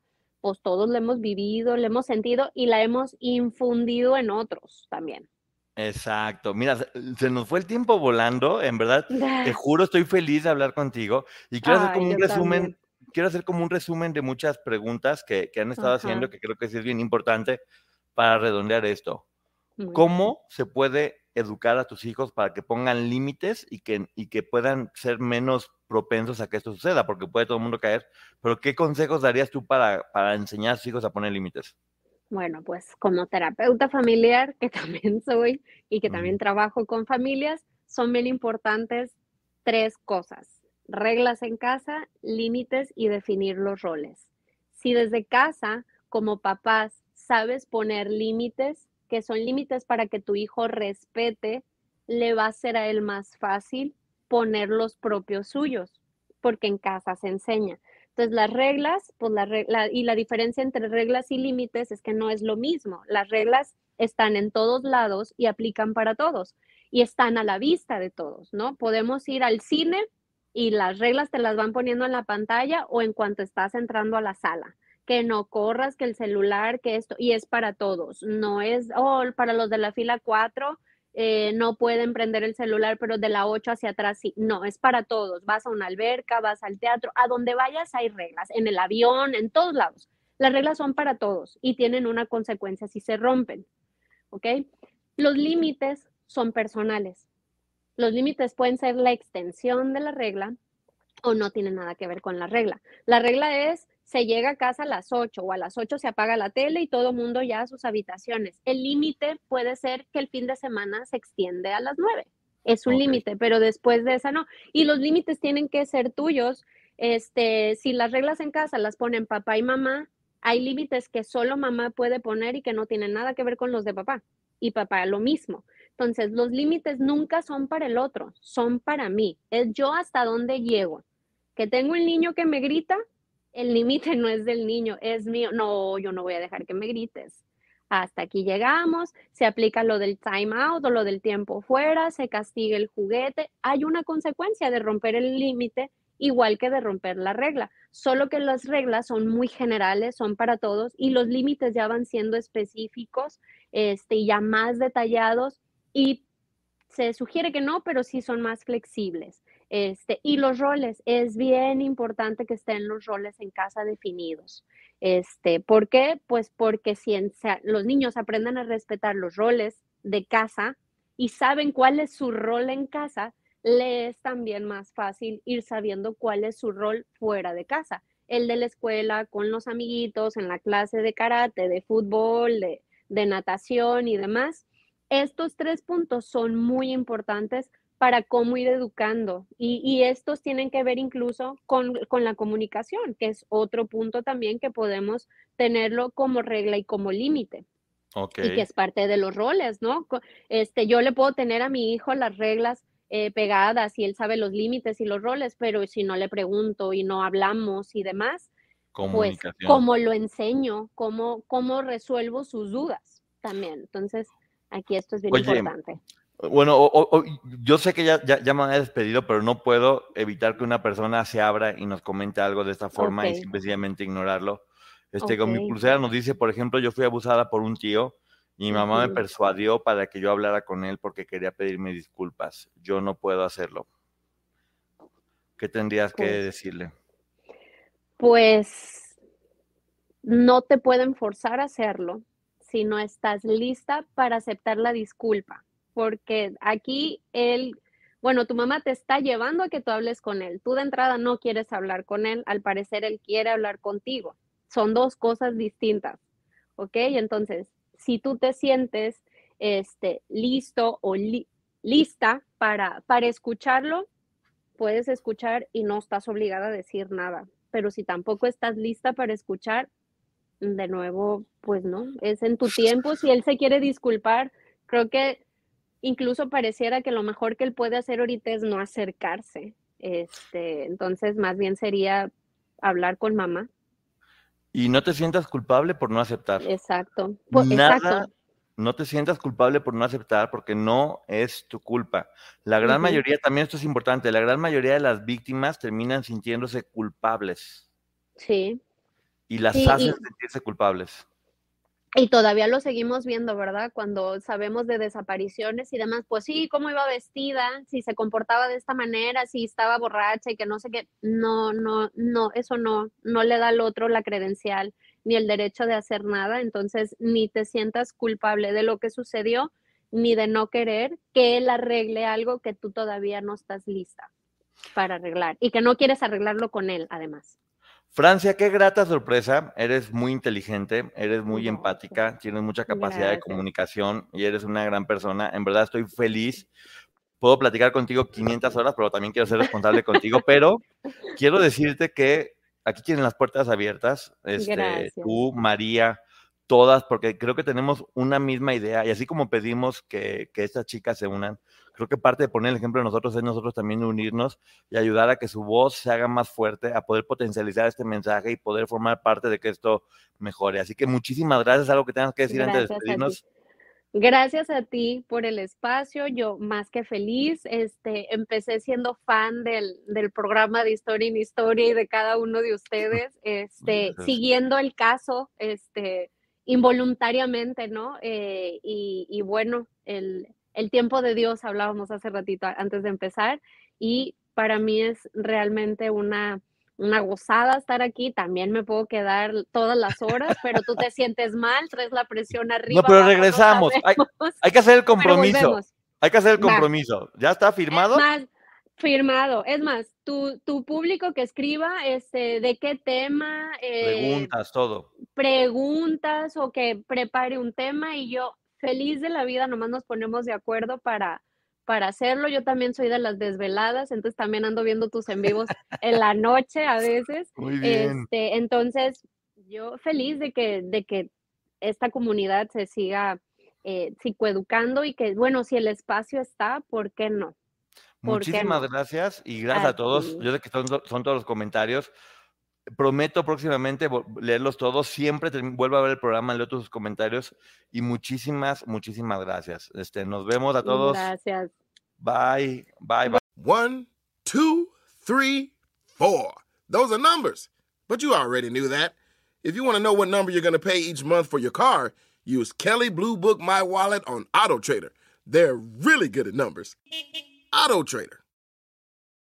S3: pues todos la hemos vivido, la hemos sentido y la hemos infundido en otros también.
S2: Exacto. Mira, se, nos fue el tiempo volando, en verdad. Te juro, estoy feliz de hablar contigo y quiero hacer
S3: Ay,
S2: como un resumen,
S3: también.
S2: quiero hacer como un resumen de muchas preguntas que, que han estado haciendo,
S3: Ajá.
S2: que creo que sí es bien importante para redondear esto.
S3: Muy
S2: ¿Cómo se puede educar a tus hijos para que pongan límites y que, y que puedan ser menos propensos a que esto suceda? Porque puede todo el mundo caer. Pero ¿qué consejos darías tú para, para enseñar a tus hijos a poner límites?
S3: Bueno, pues como terapeuta familiar, que también soy y que también trabajo con familias, son bien importantes tres cosas. Reglas en casa, límites y definir los roles. Si desde casa como papás sabes poner límites, que son límites para que tu hijo respete, le va a ser a él más fácil poner los propios suyos, porque en casa se enseña. Entonces, las reglas, pues la regla, y la diferencia entre reglas y límites es que no es lo mismo. Las reglas están en todos lados y aplican para todos y están a la vista de todos, ¿no? Podemos ir al cine y las reglas te las van poniendo en la pantalla o en cuanto estás entrando a la sala. Que no corras, que el celular, que esto, y es para todos. No es, oh, para los de la fila 4, eh, no pueden prender el celular, pero de la 8 hacia atrás sí. No, es para todos. Vas a una alberca, vas al teatro, a donde vayas hay reglas, en el avión, en todos lados. Las reglas son para todos y tienen una consecuencia si se rompen. ¿Ok? Los límites son personales. Los límites pueden ser la extensión de la regla o no tienen nada que ver con la regla. La regla es se llega a casa a las 8 o a las 8 se apaga la tele y todo el mundo ya a sus habitaciones. El límite puede ser que el fin de semana se extiende a las 9. Es un límite, pero después de esa no. Y los límites tienen que ser tuyos. Este, si las reglas en casa las ponen papá y mamá, hay límites que solo mamá puede poner y que no tienen nada que ver con los de papá. Y papá lo mismo. Entonces, los límites nunca son para el otro, son para mí. Es yo hasta dónde llego. Que tengo el niño que me grita, el límite no es del niño, es mío. No, yo no voy a dejar que me grites. Hasta aquí llegamos, se aplica lo del time out o lo del tiempo fuera, se castiga el juguete. Hay una consecuencia de romper el límite igual que de romper la regla, solo que las reglas son muy generales, son para todos y los límites ya van siendo específicos este, ya más detallados y se sugiere que no, pero sí son más flexibles. Este, y los roles, es bien importante que estén los roles en casa definidos. Este, ¿Por qué? Pues porque si los niños aprendan a respetar los roles de casa y saben cuál es su rol en casa, le es también más fácil ir sabiendo cuál es su rol fuera de casa. El de la escuela, con los amiguitos, en la clase de karate, de fútbol, de, de natación y demás. Estos tres puntos son muy importantes para cómo ir educando. Y, estos tienen que ver incluso con, la comunicación, que es otro punto también que podemos tenerlo como regla y como límite. Y que es parte de los roles, ¿no? Este, yo le puedo tener a mi hijo las reglas eh, pegadas y él sabe los límites y los roles, pero si no le pregunto y no hablamos y demás, pues cómo lo enseño, cómo, cómo resuelvo sus dudas también. Entonces, aquí esto es bien importante.
S2: Bueno, yo sé que ya, ya, me han despedido, pero no puedo evitar que una persona se abra y nos comente algo de esta forma y simplemente ignorarlo. Este, Con mi pulsera nos dice, por ejemplo, yo fui abusada por un tío y mi mamá me persuadió para que yo hablara con él porque quería pedirme disculpas. Yo no puedo hacerlo. ¿Qué tendrías que decirle?
S3: Pues no te pueden forzar a hacerlo si no estás lista para aceptar la disculpa porque aquí él, bueno, tu mamá te está llevando a que tú hables con él. Tú de entrada no quieres hablar con él, al parecer él quiere hablar contigo. Son dos cosas distintas, ¿ok? Entonces, si tú te sientes este, listo o lista para, para escucharlo, puedes escuchar y no estás obligada a decir nada. Pero si tampoco estás lista para escuchar, de nuevo, pues no, es en tu tiempo. Si él se quiere disculpar, creo que incluso pareciera que lo mejor que él puede hacer ahorita es no acercarse. Este, entonces, más bien sería hablar con mamá.
S2: Y no te sientas culpable por no aceptar.
S3: Exacto.
S2: Nada, No te sientas culpable por no aceptar porque no es tu culpa. La gran mayoría, también esto es importante, la gran mayoría de las víctimas terminan sintiéndose culpables.
S3: Sí.
S2: Y las hacen sentirse culpables.
S3: Y todavía lo seguimos viendo, ¿verdad? Cuando sabemos de desapariciones y demás, pues sí, cómo iba vestida, si se comportaba de esta manera, si estaba borracha y que no sé qué. No, no, no, eso no, no le da al otro la credencial ni el derecho de hacer nada. Entonces, ni te sientas culpable de lo que sucedió, ni de no querer que él arregle algo que tú todavía no estás lista para arreglar y que no quieres arreglarlo con él, además.
S2: Francia, qué grata sorpresa. Eres muy inteligente, eres muy empática, tienes mucha capacidad de comunicación y eres una gran persona. En verdad estoy feliz. Puedo platicar contigo 500 horas, pero también quiero ser responsable contigo. Pero quiero decirte que aquí tienen las puertas abiertas. Este,
S3: Gracias.
S2: tú, María, todas, porque creo que tenemos una misma idea y así como pedimos que, que estas chicas se unan, creo que parte de poner el ejemplo de nosotros es nosotros también unirnos y ayudar a que su voz se haga más fuerte, a poder potencializar este mensaje y poder formar parte de que esto mejore. Así que muchísimas gracias. ¿Algo que tengas que decir antes de
S3: Gracias a
S2: despedirnos?
S3: Gracias a ti por el espacio, yo más que feliz, este, empecé siendo fan del, del programa de Historia en Historia y de cada uno de ustedes, este,
S2: Gracias.
S3: siguiendo el caso, este, involuntariamente, ¿no? Eh, y, y bueno, el, el tiempo de Dios, hablábamos hace ratito antes de empezar, y para mí es realmente una, una gozada estar aquí, también me puedo quedar todas las horas, pero tú te sientes mal, traes la presión arriba.
S2: No, pero regresamos. Hay, hay que hacer el compromiso. Hay que hacer el
S3: Va.
S2: compromiso. ¿Ya está firmado?
S3: Es más, firmado. Es más, tu, tu público que escriba este, de qué tema, eh,
S2: Preguntas, todo.
S3: preguntas o que prepare un tema y yo feliz de la vida, nomás nos ponemos de acuerdo para, para hacerlo. Yo también soy de las desveladas, entonces también ando viendo tus en vivos en la noche a veces.
S2: Muy bien.
S3: Este, entonces, yo feliz de que, de que esta comunidad se siga eh, psicoeducando y que, bueno, si el espacio está, ¿por qué no? ¿Por qué
S2: Muchísimas
S3: no?
S2: gracias y gracias a,
S3: A
S2: todos.
S3: ti.
S2: Yo sé que son, son todos los comentarios. Prometo próximamente leerlos todos. Siempre vuelvo a ver el programa, leo todos sus comentarios y muchísimas, muchísimas gracias. Este, nos vemos a todos.
S3: Gracias.
S2: Bye, bye, bye.
S5: One, two, three, four. Those are numbers. But you already knew that. If you want to know what number you're going to pay each month for your car, use Kelly Blue Book My Wallet on Auto Trader. They're really good at numbers. Auto Trader.